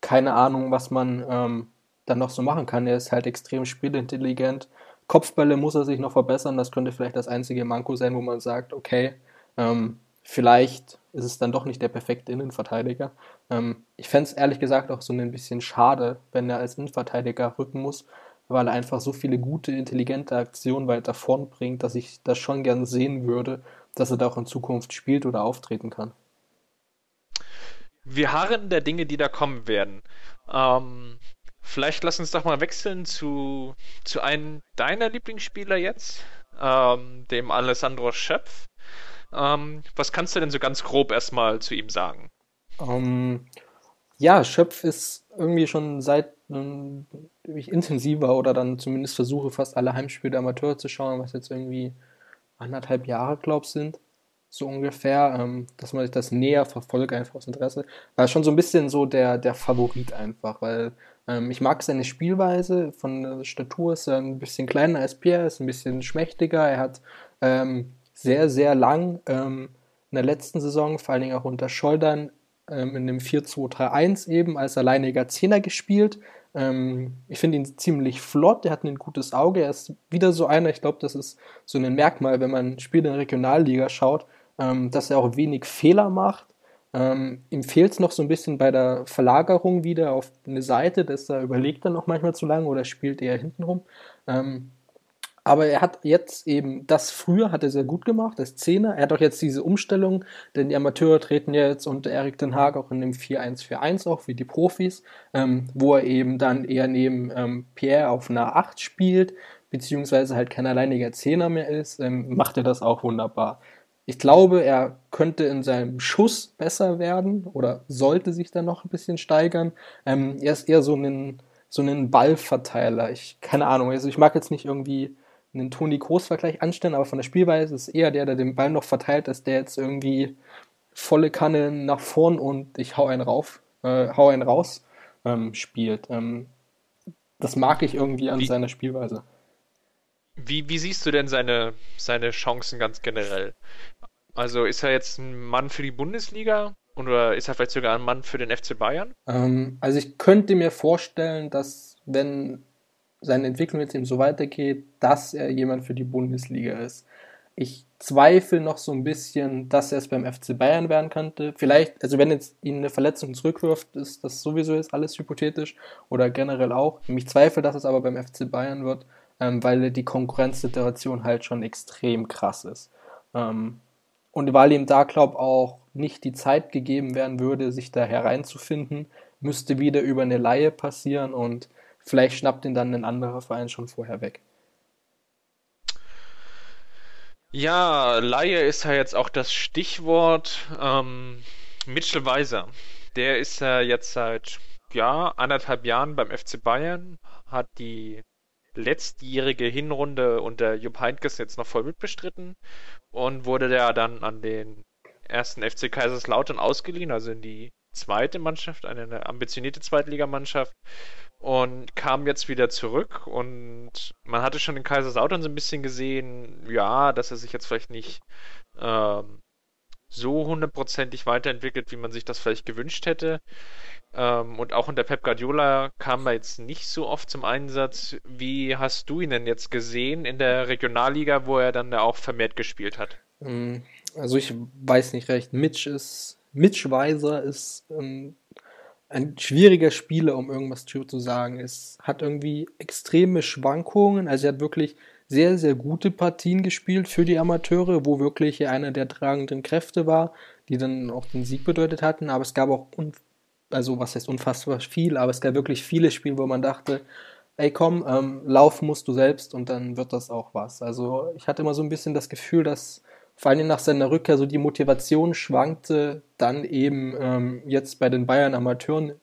keine Ahnung, was man ähm, dann noch so machen kann. Er ist halt extrem spielintelligent. Kopfbälle muss er sich noch verbessern. Das könnte vielleicht das einzige Manko sein, wo man sagt, okay, ähm, vielleicht ist es dann doch nicht der perfekte Innenverteidiger. Ähm, ich fände es ehrlich gesagt auch so ein bisschen schade, wenn er als Innenverteidiger rücken muss, weil er einfach so viele gute, intelligente Aktionen weiter vorn bringt, dass ich das schon gern sehen würde, dass er da auch in Zukunft spielt oder auftreten kann. Wir harren der Dinge, die da kommen werden. Ähm, vielleicht lass uns doch mal wechseln zu, zu einem deiner Lieblingsspieler jetzt, ähm, dem Alessandro Schöpf. Ähm, was kannst du denn so ganz grob erstmal zu ihm sagen? Ähm, ja, Schöpf ist irgendwie schon seit ich intensiver oder dann zumindest versuche, fast alle Heimspiele der Amateure zu schauen, was jetzt irgendwie anderthalb Jahre, glaube ich, sind. So ungefähr, ähm, dass man sich das näher verfolgt, einfach aus Interesse. War schon so ein bisschen so der, der Favorit einfach, weil ähm, ich mag seine Spielweise. Von der Statur ist er ein bisschen kleiner als Pierre, ist ein bisschen schmächtiger. Er hat ähm, sehr, sehr lang ähm, in der letzten Saison, vor allen Dingen auch unter Scholdern, ähm, in dem 4-2-3-1 eben als alleiniger Zehner gespielt. Ähm, ich finde ihn ziemlich flott, er hat ein gutes Auge, er ist wieder so einer, ich glaube, das ist so ein Merkmal, wenn man Spiele in der Regionalliga schaut, ähm, dass er auch wenig Fehler macht. Ähm, ihm fehlt es noch so ein bisschen bei der Verlagerung wieder auf eine Seite, dass er überlegt dann noch manchmal zu lange oder spielt eher hintenrum. Ähm, aber er hat jetzt eben das früher hat er sehr gut gemacht, als Zehner. Er hat auch jetzt diese Umstellung, denn die Amateure treten ja jetzt unter Erik Den Haag auch in dem 4-1-4-1 auch, wie die Profis, ähm, wo er eben dann eher neben ähm, Pierre auf einer 8 spielt, beziehungsweise halt kein alleiniger Zehner mehr ist, ähm, macht er das auch wunderbar. Ich glaube, er könnte in seinem Schuss besser werden oder sollte sich dann noch ein bisschen steigern. Ähm, er ist eher so ein so einen Ballverteiler. Ich, keine Ahnung, also ich mag jetzt nicht irgendwie einen Toni Groß-Vergleich anstellen, aber von der Spielweise ist eher der, der den Ball noch verteilt, dass der jetzt irgendwie volle Kanne nach vorn und ich hau einen rauf, äh, hau einen raus ähm, spielt. Ähm, das mag ich irgendwie an wie, seiner Spielweise. Wie, wie siehst du denn seine, seine Chancen ganz generell? Also ist er jetzt ein Mann für die Bundesliga oder ist er vielleicht sogar ein Mann für den FC Bayern? Ähm, also ich könnte mir vorstellen, dass wenn seine Entwicklung jetzt eben so weitergeht, dass er jemand für die Bundesliga ist. Ich zweifle noch so ein bisschen, dass er es beim FC Bayern werden könnte. Vielleicht, also wenn jetzt ihn eine Verletzung zurückwirft, ist das sowieso jetzt alles hypothetisch oder generell auch. Ich zweifle, dass es aber beim FC Bayern wird, ähm, weil die Konkurrenzsituation halt schon extrem krass ist. Ähm, und weil ihm da, glaube auch nicht die Zeit gegeben werden würde, sich da hereinzufinden, müsste wieder über eine Laie passieren und Vielleicht schnappt ihn dann ein anderer Verein schon vorher weg. Ja, Laie ist ja jetzt auch das Stichwort. Ähm, Mitchell Weiser, der ist ja jetzt seit ja, anderthalb Jahren beim FC Bayern, hat die letztjährige Hinrunde unter Jupp Heynckes jetzt noch voll mitbestritten und wurde ja dann an den ersten FC Kaiserslautern ausgeliehen, also in die zweite Mannschaft, eine ambitionierte Zweitligamannschaft und kam jetzt wieder zurück und man hatte schon in Kaiserslautern so ein bisschen gesehen, ja, dass er sich jetzt vielleicht nicht ähm, so hundertprozentig weiterentwickelt, wie man sich das vielleicht gewünscht hätte. Ähm, und auch unter Pep Guardiola kam er jetzt nicht so oft zum Einsatz. Wie hast du ihn denn jetzt gesehen in der Regionalliga, wo er dann da auch vermehrt gespielt hat? Mm, also ich weiß nicht recht. Mitch ist Mitch Weiser ist ähm, ein schwieriger Spieler, um irgendwas zu sagen. Es hat irgendwie extreme Schwankungen. Also er hat wirklich sehr, sehr gute Partien gespielt für die Amateure, wo wirklich einer der tragenden Kräfte war, die dann auch den Sieg bedeutet hatten. Aber es gab auch, also was heißt unfassbar viel, aber es gab wirklich viele Spiele, wo man dachte, ey komm, ähm, laufen musst du selbst und dann wird das auch was. Also ich hatte immer so ein bisschen das Gefühl, dass vor allem nach seiner Rückkehr so die Motivation schwankte, dann eben ähm, jetzt bei den Bayern Amateuren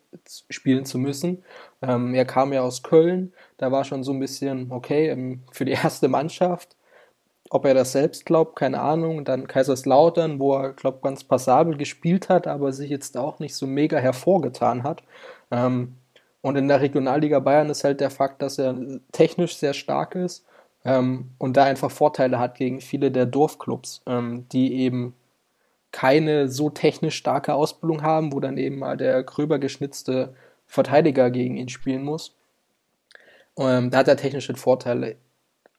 spielen zu müssen. Ähm, er kam ja aus Köln, da war schon so ein bisschen, okay, ähm, für die <laughs> erste Mannschaft. Ob er das selbst glaubt, keine Ahnung. Dann Kaiserslautern, wo er, glaube ganz passabel gespielt hat, aber sich jetzt auch nicht so mega hervorgetan hat. Ähm, und in der Regionalliga Bayern ist halt der Fakt, dass er technisch sehr stark ist ähm, und da einfach Vorteile hat gegen viele der Dorfclubs, ähm, die eben keine so technisch starke Ausbildung haben, wo dann eben mal der gröber geschnitzte Verteidiger gegen ihn spielen muss. Ähm, da hat er technische Vorteile.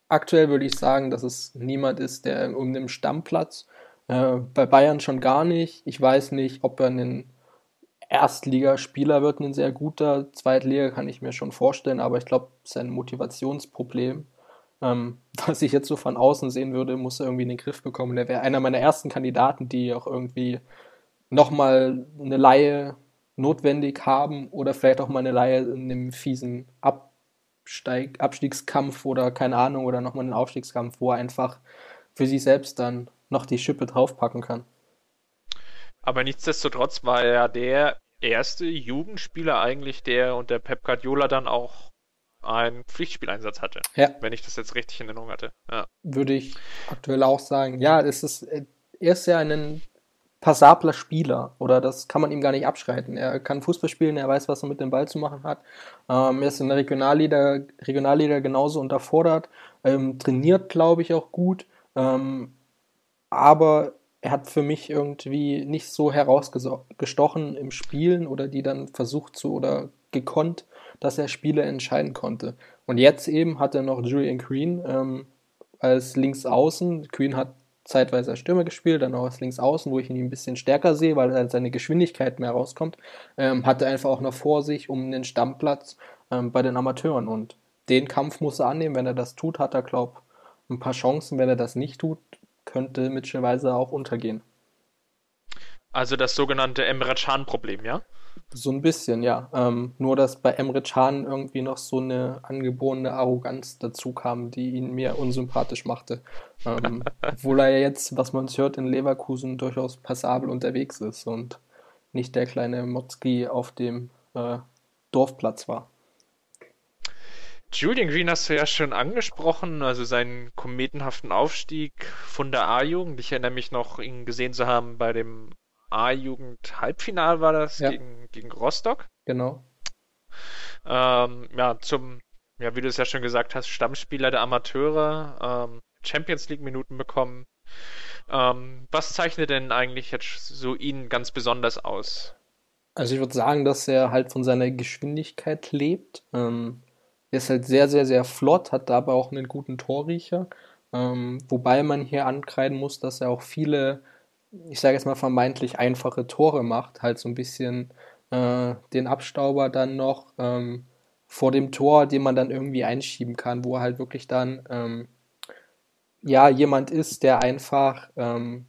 Aktuell würde ich sagen, dass es niemand ist, der um den Stammplatz, äh, bei Bayern schon gar nicht. Ich weiß nicht, ob er einen Erstligaspieler wird ein sehr guter. Zweitliga kann ich mir schon vorstellen, aber ich glaube, sein Motivationsproblem, ähm, <laughs> was ich jetzt so von außen sehen würde, muss er irgendwie in den Griff bekommen. Der wäre einer meiner ersten Kandidaten, die auch irgendwie nochmal eine Laie notwendig haben oder vielleicht auch mal eine Laie in einem fiesen Absteig, Abstiegskampf oder keine Ahnung oder nochmal einen Aufstiegskampf, wo er einfach für sich selbst dann noch die Schippe draufpacken kann. Aber nichtsdestotrotz war er der erste Jugendspieler eigentlich, der unter Pep Guardiola dann auch einen Pflichtspieleinsatz hatte. Ja. Wenn ich das jetzt richtig in Erinnerung hatte. Ja. Würde ich aktuell auch sagen. Ja, es ist, er ist ja ein passabler Spieler oder das kann man ihm gar nicht abschreiten. Er kann Fußball spielen, er weiß, was er mit dem Ball zu machen hat. Ähm, er ist in der Regionalliga, Regionalliga genauso unterfordert, ähm, trainiert, glaube ich, auch gut. Ähm, aber er hat für mich irgendwie nicht so herausgestochen im Spielen oder die dann versucht zu oder gekonnt, dass er Spiele entscheiden konnte. Und jetzt eben hat er noch Julian Green ähm, als Linksaußen. Green hat zeitweise als Stürmer gespielt, dann auch als Linksaußen, wo ich ihn ein bisschen stärker sehe, weil halt seine Geschwindigkeit mehr rauskommt. Ähm, hat er einfach auch noch vor sich um den Stammplatz ähm, bei den Amateuren. Und den Kampf muss er annehmen. Wenn er das tut, hat er, glaube ich, ein paar Chancen. Wenn er das nicht tut, könnte Mitchell Weiser auch untergehen. Also das sogenannte Emre Can-Problem, ja? So ein bisschen, ja. Ähm, nur, dass bei Emre Can irgendwie noch so eine angeborene Arroganz dazu kam, die ihn mir unsympathisch machte. Ähm, <laughs> obwohl er jetzt, was man hört, in Leverkusen durchaus passabel unterwegs ist und nicht der kleine Motzki auf dem äh, Dorfplatz war. Julian Green hast du ja schon angesprochen, also seinen kometenhaften Aufstieg von der A-Jugend. Ich erinnere mich noch, ihn gesehen zu haben bei dem A-Jugend-Halbfinal war das ja. gegen, gegen Rostock. Genau. Ähm, ja, zum, ja, wie du es ja schon gesagt hast, Stammspieler der Amateure, ähm, Champions League-Minuten bekommen. Ähm, was zeichnet denn eigentlich jetzt so ihn ganz besonders aus? Also ich würde sagen, dass er halt von seiner Geschwindigkeit lebt. Ähm, er ist halt sehr, sehr, sehr flott, hat dabei auch einen guten Torriecher. Ähm, wobei man hier ankreiden muss, dass er auch viele, ich sage jetzt mal vermeintlich einfache Tore macht. Halt so ein bisschen äh, den Abstauber dann noch ähm, vor dem Tor, den man dann irgendwie einschieben kann, wo er halt wirklich dann ähm, ja jemand ist, der einfach ähm,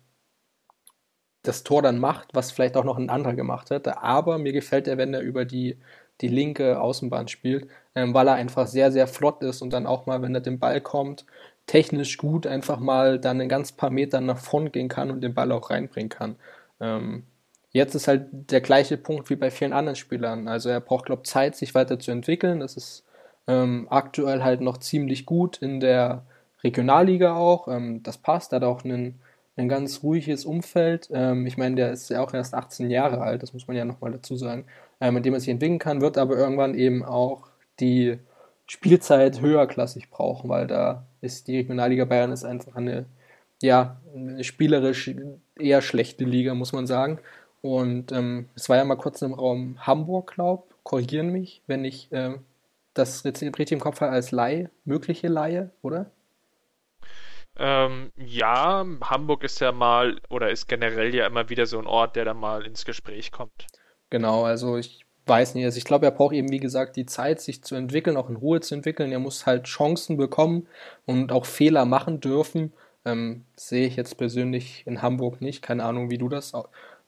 das Tor dann macht, was vielleicht auch noch ein anderer gemacht hätte. Aber mir gefällt er, wenn er über die die linke Außenbahn spielt, ähm, weil er einfach sehr, sehr flott ist und dann auch mal, wenn er den Ball kommt, technisch gut einfach mal dann ein ganz paar Meter nach vorn gehen kann und den Ball auch reinbringen kann. Ähm, jetzt ist halt der gleiche Punkt wie bei vielen anderen Spielern. Also er braucht, glaube ich, Zeit, sich weiterzuentwickeln. Das ist ähm, aktuell halt noch ziemlich gut in der Regionalliga auch. Ähm, das passt, hat auch einen ein ganz ruhiges Umfeld. Ähm, ich meine, der ist ja auch erst 18 Jahre alt, das muss man ja nochmal dazu sagen, äh, mit dem er sich entwickeln kann, wird aber irgendwann eben auch die Spielzeit höherklassig brauchen, weil da ist die Regionalliga Bayern ist einfach eine, ja, spielerisch eher schlechte Liga, muss man sagen. Und ähm, es war ja mal kurz im Raum Hamburg, glaube korrigieren mich, wenn ich ähm, das richtig im Kopf habe als Laie, mögliche Laie, oder? Ähm, ja, Hamburg ist ja mal oder ist generell ja immer wieder so ein Ort, der da mal ins Gespräch kommt. Genau, also ich weiß nicht. Also ich glaube, er braucht eben, wie gesagt, die Zeit, sich zu entwickeln, auch in Ruhe zu entwickeln. Er muss halt Chancen bekommen und auch Fehler machen dürfen. Ähm, sehe ich jetzt persönlich in Hamburg nicht. Keine Ahnung, wie du das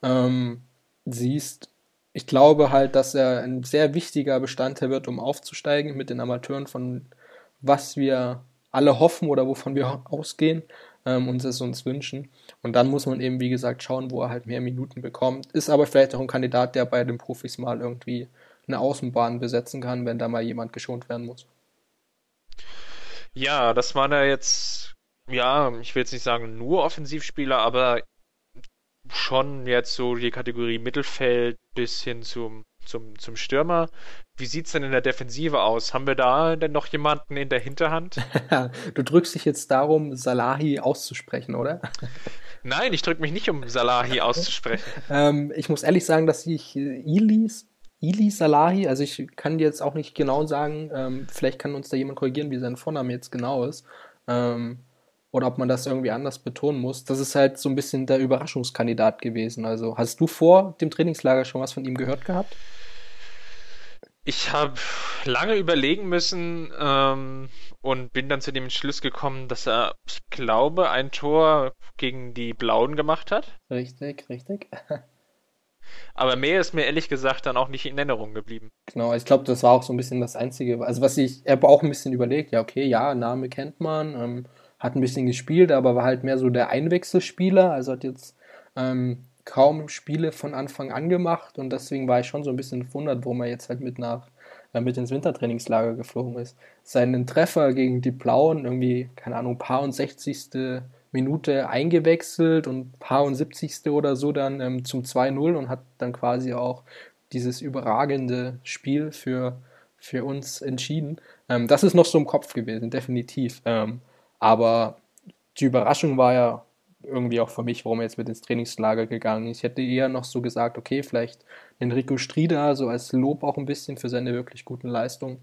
ähm, siehst. Ich glaube halt, dass er ein sehr wichtiger Bestandteil wird, um aufzusteigen mit den Amateuren, von was wir alle hoffen oder wovon wir ausgehen ähm, und es uns wünschen. Und dann muss man eben, wie gesagt, schauen, wo er halt mehr Minuten bekommt. Ist aber vielleicht auch ein Kandidat, der bei den Profis mal irgendwie eine Außenbahn besetzen kann, wenn da mal jemand geschont werden muss. Ja, das waren ja jetzt, ja, ich will jetzt nicht sagen nur Offensivspieler, aber schon jetzt so die Kategorie Mittelfeld bis hin zum, zum, zum Stürmer. Wie sieht es denn in der Defensive aus? Haben wir da denn noch jemanden in der Hinterhand? <laughs> du drückst dich jetzt darum, Salahi auszusprechen, oder? <laughs> Nein, ich drücke mich nicht, um Salahi auszusprechen. <laughs> ähm, ich muss ehrlich sagen, dass ich äh, Ilis, Ili Salahi, also ich kann dir jetzt auch nicht genau sagen, ähm, vielleicht kann uns da jemand korrigieren, wie sein Vorname jetzt genau ist. Ähm, oder ob man das irgendwie anders betonen muss. Das ist halt so ein bisschen der Überraschungskandidat gewesen. Also hast du vor dem Trainingslager schon was von ihm gehört gehabt? Ich habe lange überlegen müssen ähm, und bin dann zu dem Entschluss gekommen, dass er, ich glaube, ein Tor gegen die Blauen gemacht hat. Richtig, richtig. <laughs> Aber mehr ist mir ehrlich gesagt dann auch nicht in Erinnerung geblieben. Genau, ich glaube, das war auch so ein bisschen das Einzige. Also was ich, ich habe auch ein bisschen überlegt, ja, okay, ja, Name kennt man, ähm, hat ein bisschen gespielt, aber war halt mehr so der Einwechselspieler, also hat jetzt ähm, kaum Spiele von Anfang an gemacht und deswegen war ich schon so ein bisschen verwundert, warum er jetzt halt mit nach äh, mit ins Wintertrainingslager geflogen ist. Seinen Treffer gegen die Blauen, irgendwie, keine Ahnung, paar und 60. Minute eingewechselt und paar und 70. oder so dann ähm, zum 2-0 und hat dann quasi auch dieses überragende Spiel für, für uns entschieden. Ähm, das ist noch so im Kopf gewesen, definitiv. Ähm, aber die Überraschung war ja irgendwie auch für mich, warum er jetzt mit ins Trainingslager gegangen ist. Ich hätte eher noch so gesagt, okay, vielleicht Enrico Strieder, so als Lob auch ein bisschen für seine wirklich guten Leistungen.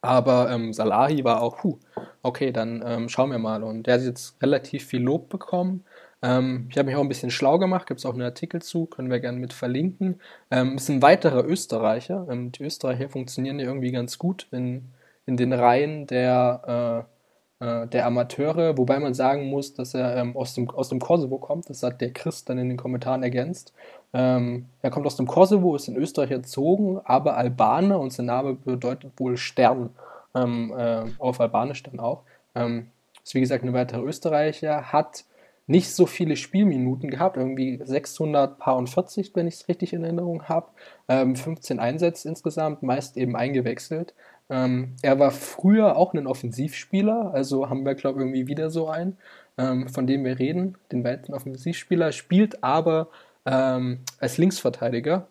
Aber ähm, Salahi war auch, puh, okay, dann ähm, schauen wir mal. Und der hat jetzt relativ viel Lob bekommen. Ähm, ich habe mich auch ein bisschen schlau gemacht, gibt es auch einen Artikel zu, können wir gerne mit verlinken. Ähm, ist ein weiterer Österreicher. Ähm, die Österreicher funktionieren ja irgendwie ganz gut in, in den Reihen der, äh, äh, der Amateure, wobei man sagen muss, dass er ähm, aus, dem, aus dem Kosovo kommt. Das hat der Chris dann in den Kommentaren ergänzt. Ähm, er kommt aus dem Kosovo, ist in Österreich erzogen, aber Albaner und sein Name bedeutet wohl Stern ähm, äh, auf Albanisch dann auch. Ähm, ist wie gesagt ein weiterer Österreicher, hat nicht so viele Spielminuten gehabt, irgendwie 640, wenn ich es richtig in Erinnerung habe, ähm, 15 Einsätze insgesamt, meist eben eingewechselt. Ähm, er war früher auch ein Offensivspieler, also haben wir, glaube ich, irgendwie wieder so einen, ähm, von dem wir reden, den weiteren Offensivspieler, spielt aber ähm, als Linksverteidiger.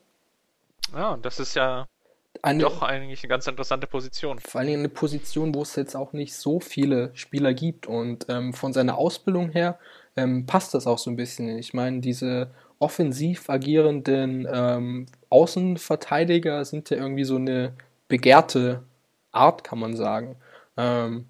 Ja, das ist ja eine, doch eigentlich eine ganz interessante Position. Vor allem eine Position, wo es jetzt auch nicht so viele Spieler gibt. Und ähm, von seiner Ausbildung her ähm, passt das auch so ein bisschen. Ich meine, diese offensiv agierenden ähm, Außenverteidiger sind ja irgendwie so eine begehrte Art, kann man sagen. Ähm,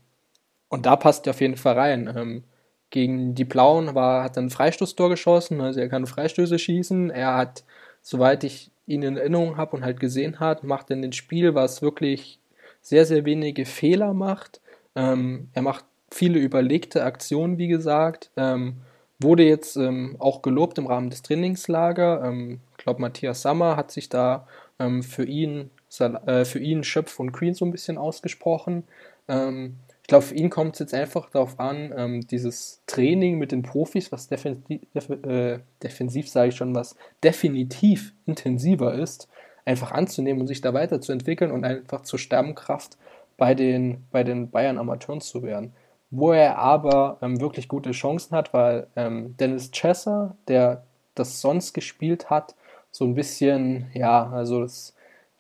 und da passt er auf jeden Fall rein. Ähm, gegen die Blauen war, hat er ein Freistoßtor geschossen, also er kann Freistöße schießen. Er hat, soweit ich ihn in Erinnerung habe und halt gesehen hat, macht in den Spiel, was wirklich sehr, sehr wenige Fehler macht. Ähm, er macht viele überlegte Aktionen, wie gesagt. Ähm, wurde jetzt ähm, auch gelobt im Rahmen des Trainingslager. Ähm, ich glaube, Matthias Sammer hat sich da ähm, für ihn, äh, für ihn Schöpf und Queen so ein bisschen ausgesprochen. Ähm, glaube, für ihn kommt es jetzt einfach darauf an, ähm, dieses Training mit den Profis, was defensiv, def äh, defensiv sage ich schon, was definitiv intensiver ist, einfach anzunehmen und sich da weiterzuentwickeln und einfach zur Stammkraft bei den, bei den Bayern Amateuren zu werden. Wo er aber ähm, wirklich gute Chancen hat, weil ähm, Dennis Chesser, der das sonst gespielt hat, so ein bisschen, ja, also das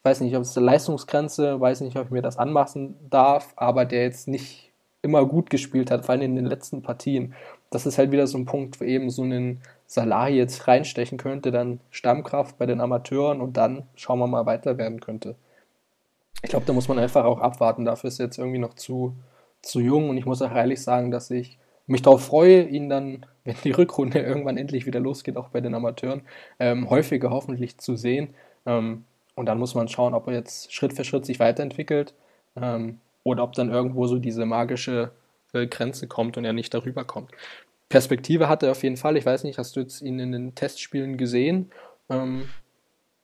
weiß nicht, ob es eine Leistungsgrenze, weiß nicht, ob ich mir das anmaßen darf, aber der jetzt nicht immer gut gespielt hat, vor allem in den letzten Partien. Das ist halt wieder so ein Punkt, wo eben so einen Salah jetzt reinstechen könnte, dann Stammkraft bei den Amateuren und dann schauen wir mal weiter werden könnte. Ich glaube, da muss man einfach auch abwarten. Dafür ist er jetzt irgendwie noch zu, zu jung und ich muss auch ehrlich sagen, dass ich mich darauf freue, ihn dann, <laughs> wenn die Rückrunde irgendwann endlich wieder losgeht, auch bei den Amateuren, ähm, häufiger hoffentlich zu sehen. Ähm, und dann muss man schauen, ob er jetzt Schritt für Schritt sich weiterentwickelt ähm, oder ob dann irgendwo so diese magische äh, Grenze kommt und er nicht darüber kommt. Perspektive hat er auf jeden Fall. Ich weiß nicht, hast du jetzt ihn in den Testspielen gesehen? Ähm,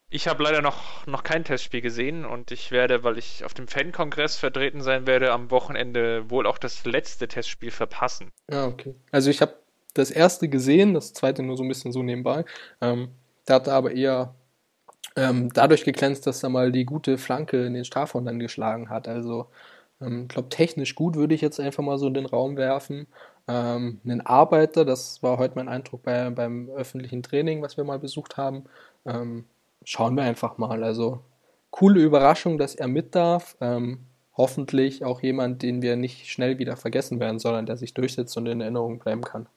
ich habe leider noch, noch kein Testspiel gesehen und ich werde, weil ich auf dem Fan-Kongress vertreten sein werde, am Wochenende wohl auch das letzte Testspiel verpassen. Ja, ah, okay. Also ich habe das erste gesehen, das zweite nur so ein bisschen so nebenbei. Ähm, da hat er aber eher ähm, dadurch geglänzt, dass er mal die gute Flanke in den Strafraum dann geschlagen hat. Also ähm, ich glaube, technisch gut würde ich jetzt einfach mal so in den Raum werfen. Ähm, einen Arbeiter, das war heute mein Eindruck bei, beim öffentlichen Training, was wir mal besucht haben. Ähm, schauen wir einfach mal. Also coole Überraschung, dass er mit darf. Ähm, hoffentlich auch jemand, den wir nicht schnell wieder vergessen werden, sondern der sich durchsetzt und in Erinnerung bleiben kann.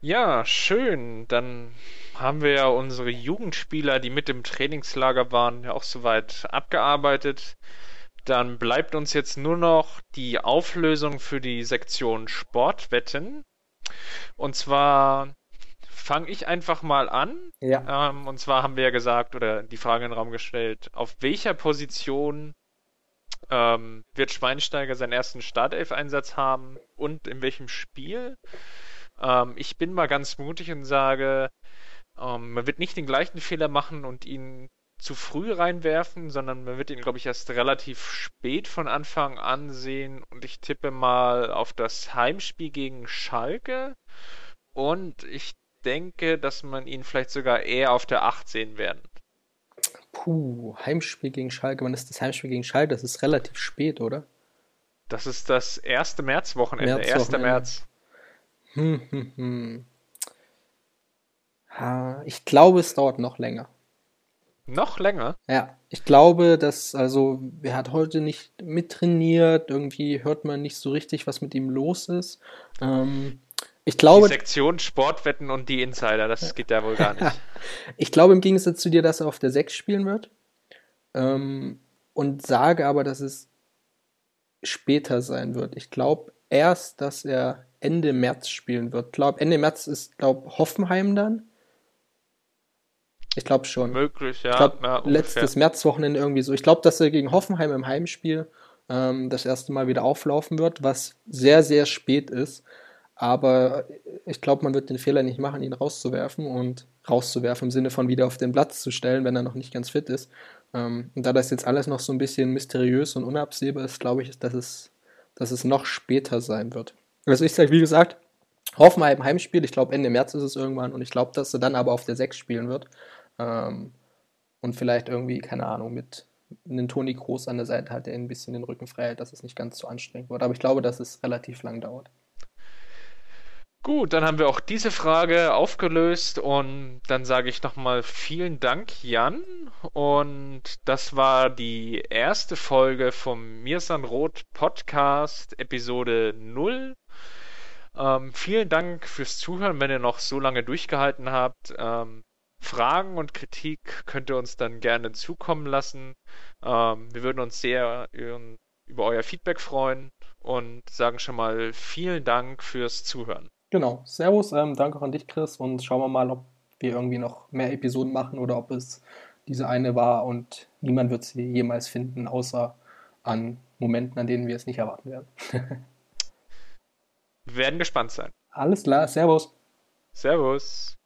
Ja, schön. Dann haben wir ja unsere Jugendspieler, die mit im Trainingslager waren, ja auch soweit abgearbeitet. Dann bleibt uns jetzt nur noch die Auflösung für die Sektion Sportwetten. Und zwar fange ich einfach mal an. Ja. Ähm, und zwar haben wir ja gesagt oder die Frage in den Raum gestellt, auf welcher Position ähm, wird Schweinsteiger seinen ersten Startelf-Einsatz haben und in welchem Spiel? Ähm, ich bin mal ganz mutig und sage, ähm, man wird nicht den gleichen Fehler machen und ihn zu früh reinwerfen, sondern man wird ihn, glaube ich, erst relativ spät von Anfang an sehen. Und ich tippe mal auf das Heimspiel gegen Schalke. Und ich denke, dass man ihn vielleicht sogar eher auf der 8 sehen werden. Puh, Heimspiel gegen Schalke. Wann ist das Heimspiel gegen Schalke? Das ist relativ spät, oder? Das ist das erste Märzwochenende, März 1. März. Hm, hm, hm. Ha, ich glaube, es dauert noch länger. Noch länger? Ja, ich glaube, dass, also, er hat heute nicht mittrainiert, irgendwie hört man nicht so richtig, was mit ihm los ist. Ähm, ich glaube, Die Sektion Sportwetten und die Insider, das geht ja wohl gar nicht. <laughs> ich glaube im Gegensatz zu dir, dass er auf der 6 spielen wird. Ähm, und sage aber, dass es später sein wird. Ich glaube erst, dass er Ende März spielen wird. Glaub, Ende März ist, glaube Hoffenheim dann. Ich glaube schon. Möglich, ja. Ich glaube, ja, letztes Märzwochenende irgendwie so. Ich glaube, dass er gegen Hoffenheim im Heimspiel ähm, das erste Mal wieder auflaufen wird, was sehr, sehr spät ist. Aber ich glaube, man wird den Fehler nicht machen, ihn rauszuwerfen und rauszuwerfen im Sinne von wieder auf den Platz zu stellen, wenn er noch nicht ganz fit ist. Ähm, und da das jetzt alles noch so ein bisschen mysteriös und unabsehbar ist, glaube ich, dass es, dass es noch später sein wird. Also ich sage, wie gesagt, Hoffenheim Heimspiel, ich glaube Ende März ist es irgendwann und ich glaube, dass er dann aber auf der 6 spielen wird. Ähm, und vielleicht irgendwie, keine Ahnung, mit einem Toni Kroos an der Seite hat, der ein bisschen den Rücken frei hält, dass es nicht ganz so anstrengend wird. Aber ich glaube, dass es relativ lang dauert. Gut, dann haben wir auch diese Frage aufgelöst und dann sage ich nochmal vielen Dank, Jan. Und das war die erste Folge vom Mirsan Roth Podcast, Episode 0. Ähm, vielen Dank fürs Zuhören, wenn ihr noch so lange durchgehalten habt. Ähm, Fragen und Kritik könnt ihr uns dann gerne zukommen lassen. Ähm, wir würden uns sehr über euer Feedback freuen und sagen schon mal vielen Dank fürs Zuhören. Genau. Servus, ähm, danke auch an dich, Chris, und schauen wir mal, ob wir irgendwie noch mehr Episoden machen oder ob es diese eine war und niemand wird sie jemals finden, außer an Momenten, an denen wir es nicht erwarten werden. <laughs> wir werden gespannt sein. Alles klar, Servus. Servus.